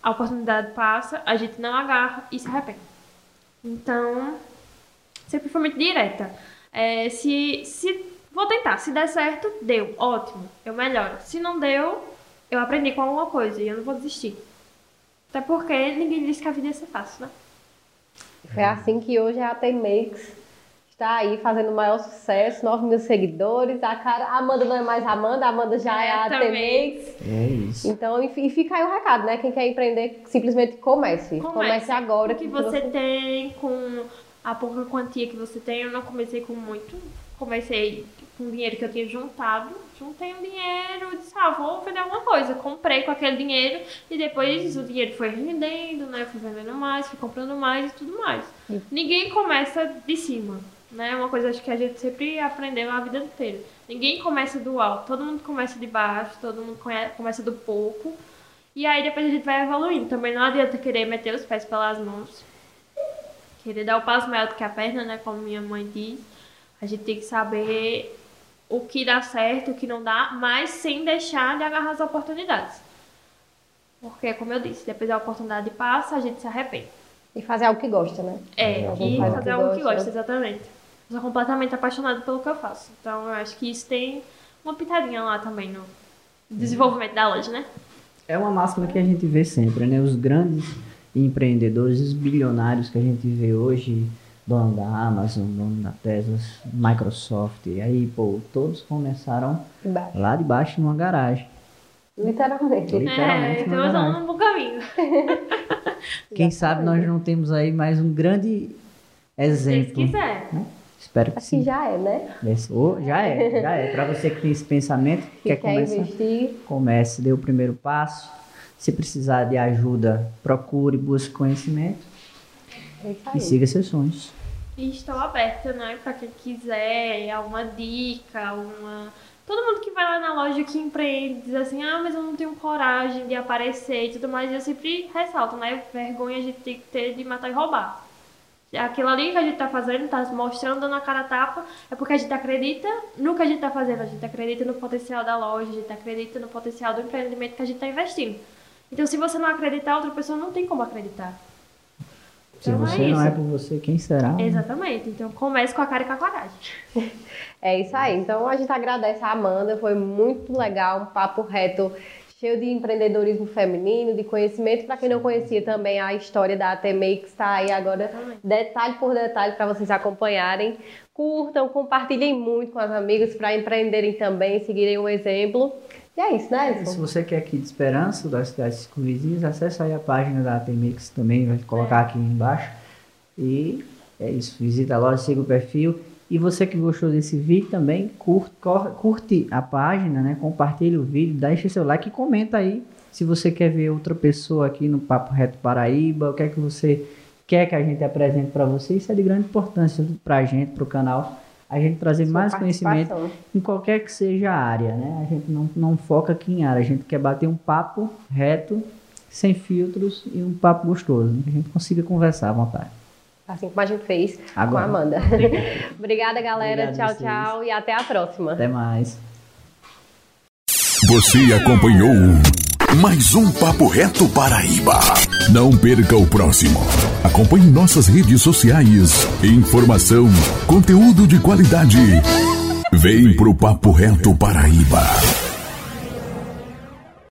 A oportunidade passa, a gente não agarra e se arrepende. Então, sempre fui muito direta. É, se, se vou tentar, se der certo, deu, ótimo, eu melhoro. Se não deu, eu aprendi com alguma coisa e eu não vou desistir. Até porque ninguém disse que a vida ia ser fácil, né? Foi assim que hoje a T-Makes está aí fazendo o maior sucesso, 9 mil seguidores. A cara, a Amanda não é mais a Amanda, a Amanda já é, É, a também. Temex. É isso. Então, e e fica aí o recado, né? Quem quer empreender, simplesmente comece. Comece, agora. O que você tem com a pouca quantia que você tem, eu não comecei com muito. Comecei com o dinheiro que eu tinha juntado. Juntei um dinheiro, disse, ah, vou vender alguma coisa. Comprei com aquele dinheiro e depois o dinheiro foi rendendo, né? Fui vendendo mais, fui comprando mais e tudo mais. Ninguém começa de cima, né? Uma coisa acho que a gente sempre aprendeu a vida inteira. Ninguém começa do alto, todo mundo começa de baixo, todo mundo começa do pouco. E aí depois a gente vai evoluindo. Também não adianta querer meter os pés pelas mãos. Querer dar o passo maior do que a perna, né? Como minha mãe diz. A gente tem que saber o que dá certo, o que não dá, mas sem deixar de agarrar as oportunidades. Porque, como eu disse, depois a oportunidade passa, a gente se arrepende. E fazer algo que gosta, né? É, e faz fazer algo que gosta. gosta, exatamente. Eu sou completamente apaixonada pelo que eu faço. Então, eu acho que isso tem uma pitadinha lá também no desenvolvimento da loja, né? É uma máxima que a gente vê sempre, né? Os grandes empreendedores, os bilionários que a gente vê hoje, dono da Amazon, dono da Tesla, Microsoft, a Apple, todos começaram Embaixo. lá de baixo numa garagem. Literalmente. Literalmente é, então eu garagem. tô no bom caminho. Quem sabe nós não temos aí mais um grande Se exemplo. quiser. né? Espero que Acho que sim. já é, né? Esse- oh, já é, já é. Para você que tem esse pensamento, Que quer quer começar, investir. comece, dê o primeiro passo. Se precisar de ajuda, procure, busque conhecimento É e siga seus sonhos. E estou aberta, né? Pra quem quiser alguma dica, uma. Todo mundo que vai lá na loja que empreende diz assim, ah, mas eu não tenho coragem de aparecer e tudo mais. Eu sempre ressalto, né? Vergonha a gente tem que ter de matar e roubar. Aquilo ali que a gente tá fazendo, tá mostrando, dando a cara a tapa, é porque a gente acredita no que a gente tá fazendo. A gente acredita no potencial da loja, a gente acredita no potencial do empreendimento que a gente tá investindo. Então, se você não acreditar, outra pessoa não tem como acreditar. Se Então, você é não é por você, quem será? Exatamente. Então comece com a cara e com a coragem. É isso aí. Então a gente agradece a Amanda, foi muito legal, um papo reto, cheio de empreendedorismo feminino, de conhecimento. Para quem não conhecia também a história da ATMEI, que está aí agora, detalhe por detalhe, para vocês acompanharem. Curtam, compartilhem muito com as amigas para empreenderem também, seguirem o exemplo. E é isso, né, Se você quer aqui de Esperança, das cidades circunvizinhas, acesse aí a página da ATMix também, vai colocar aqui embaixo. E é isso, visita a loja, siga o perfil. E você que gostou desse vídeo também, curte, curte a página, né? Compartilha o vídeo, deixa seu like e comenta aí se você quer ver outra pessoa aqui no Papo Reto Paraíba, o que é que você quer que a gente apresente para você. Isso é de grande importância para a gente, para o canal. A gente trazer Sua mais conhecimento em qualquer que seja a área, né? A gente não, não foca aqui em área, a gente quer bater um papo reto, sem filtros e um papo gostoso, né? que a gente consiga conversar à vontade. Assim como a gente fez Agora. com a Amanda. Obrigada, galera. Obrigado tchau, vocês. tchau. E até a próxima. Até mais. Você acompanhou mais um Papo Reto Paraíba. Não perca o próximo. Acompanhe nossas redes sociais. Informação, conteúdo de qualidade. Vem pro Papo Reto Paraíba.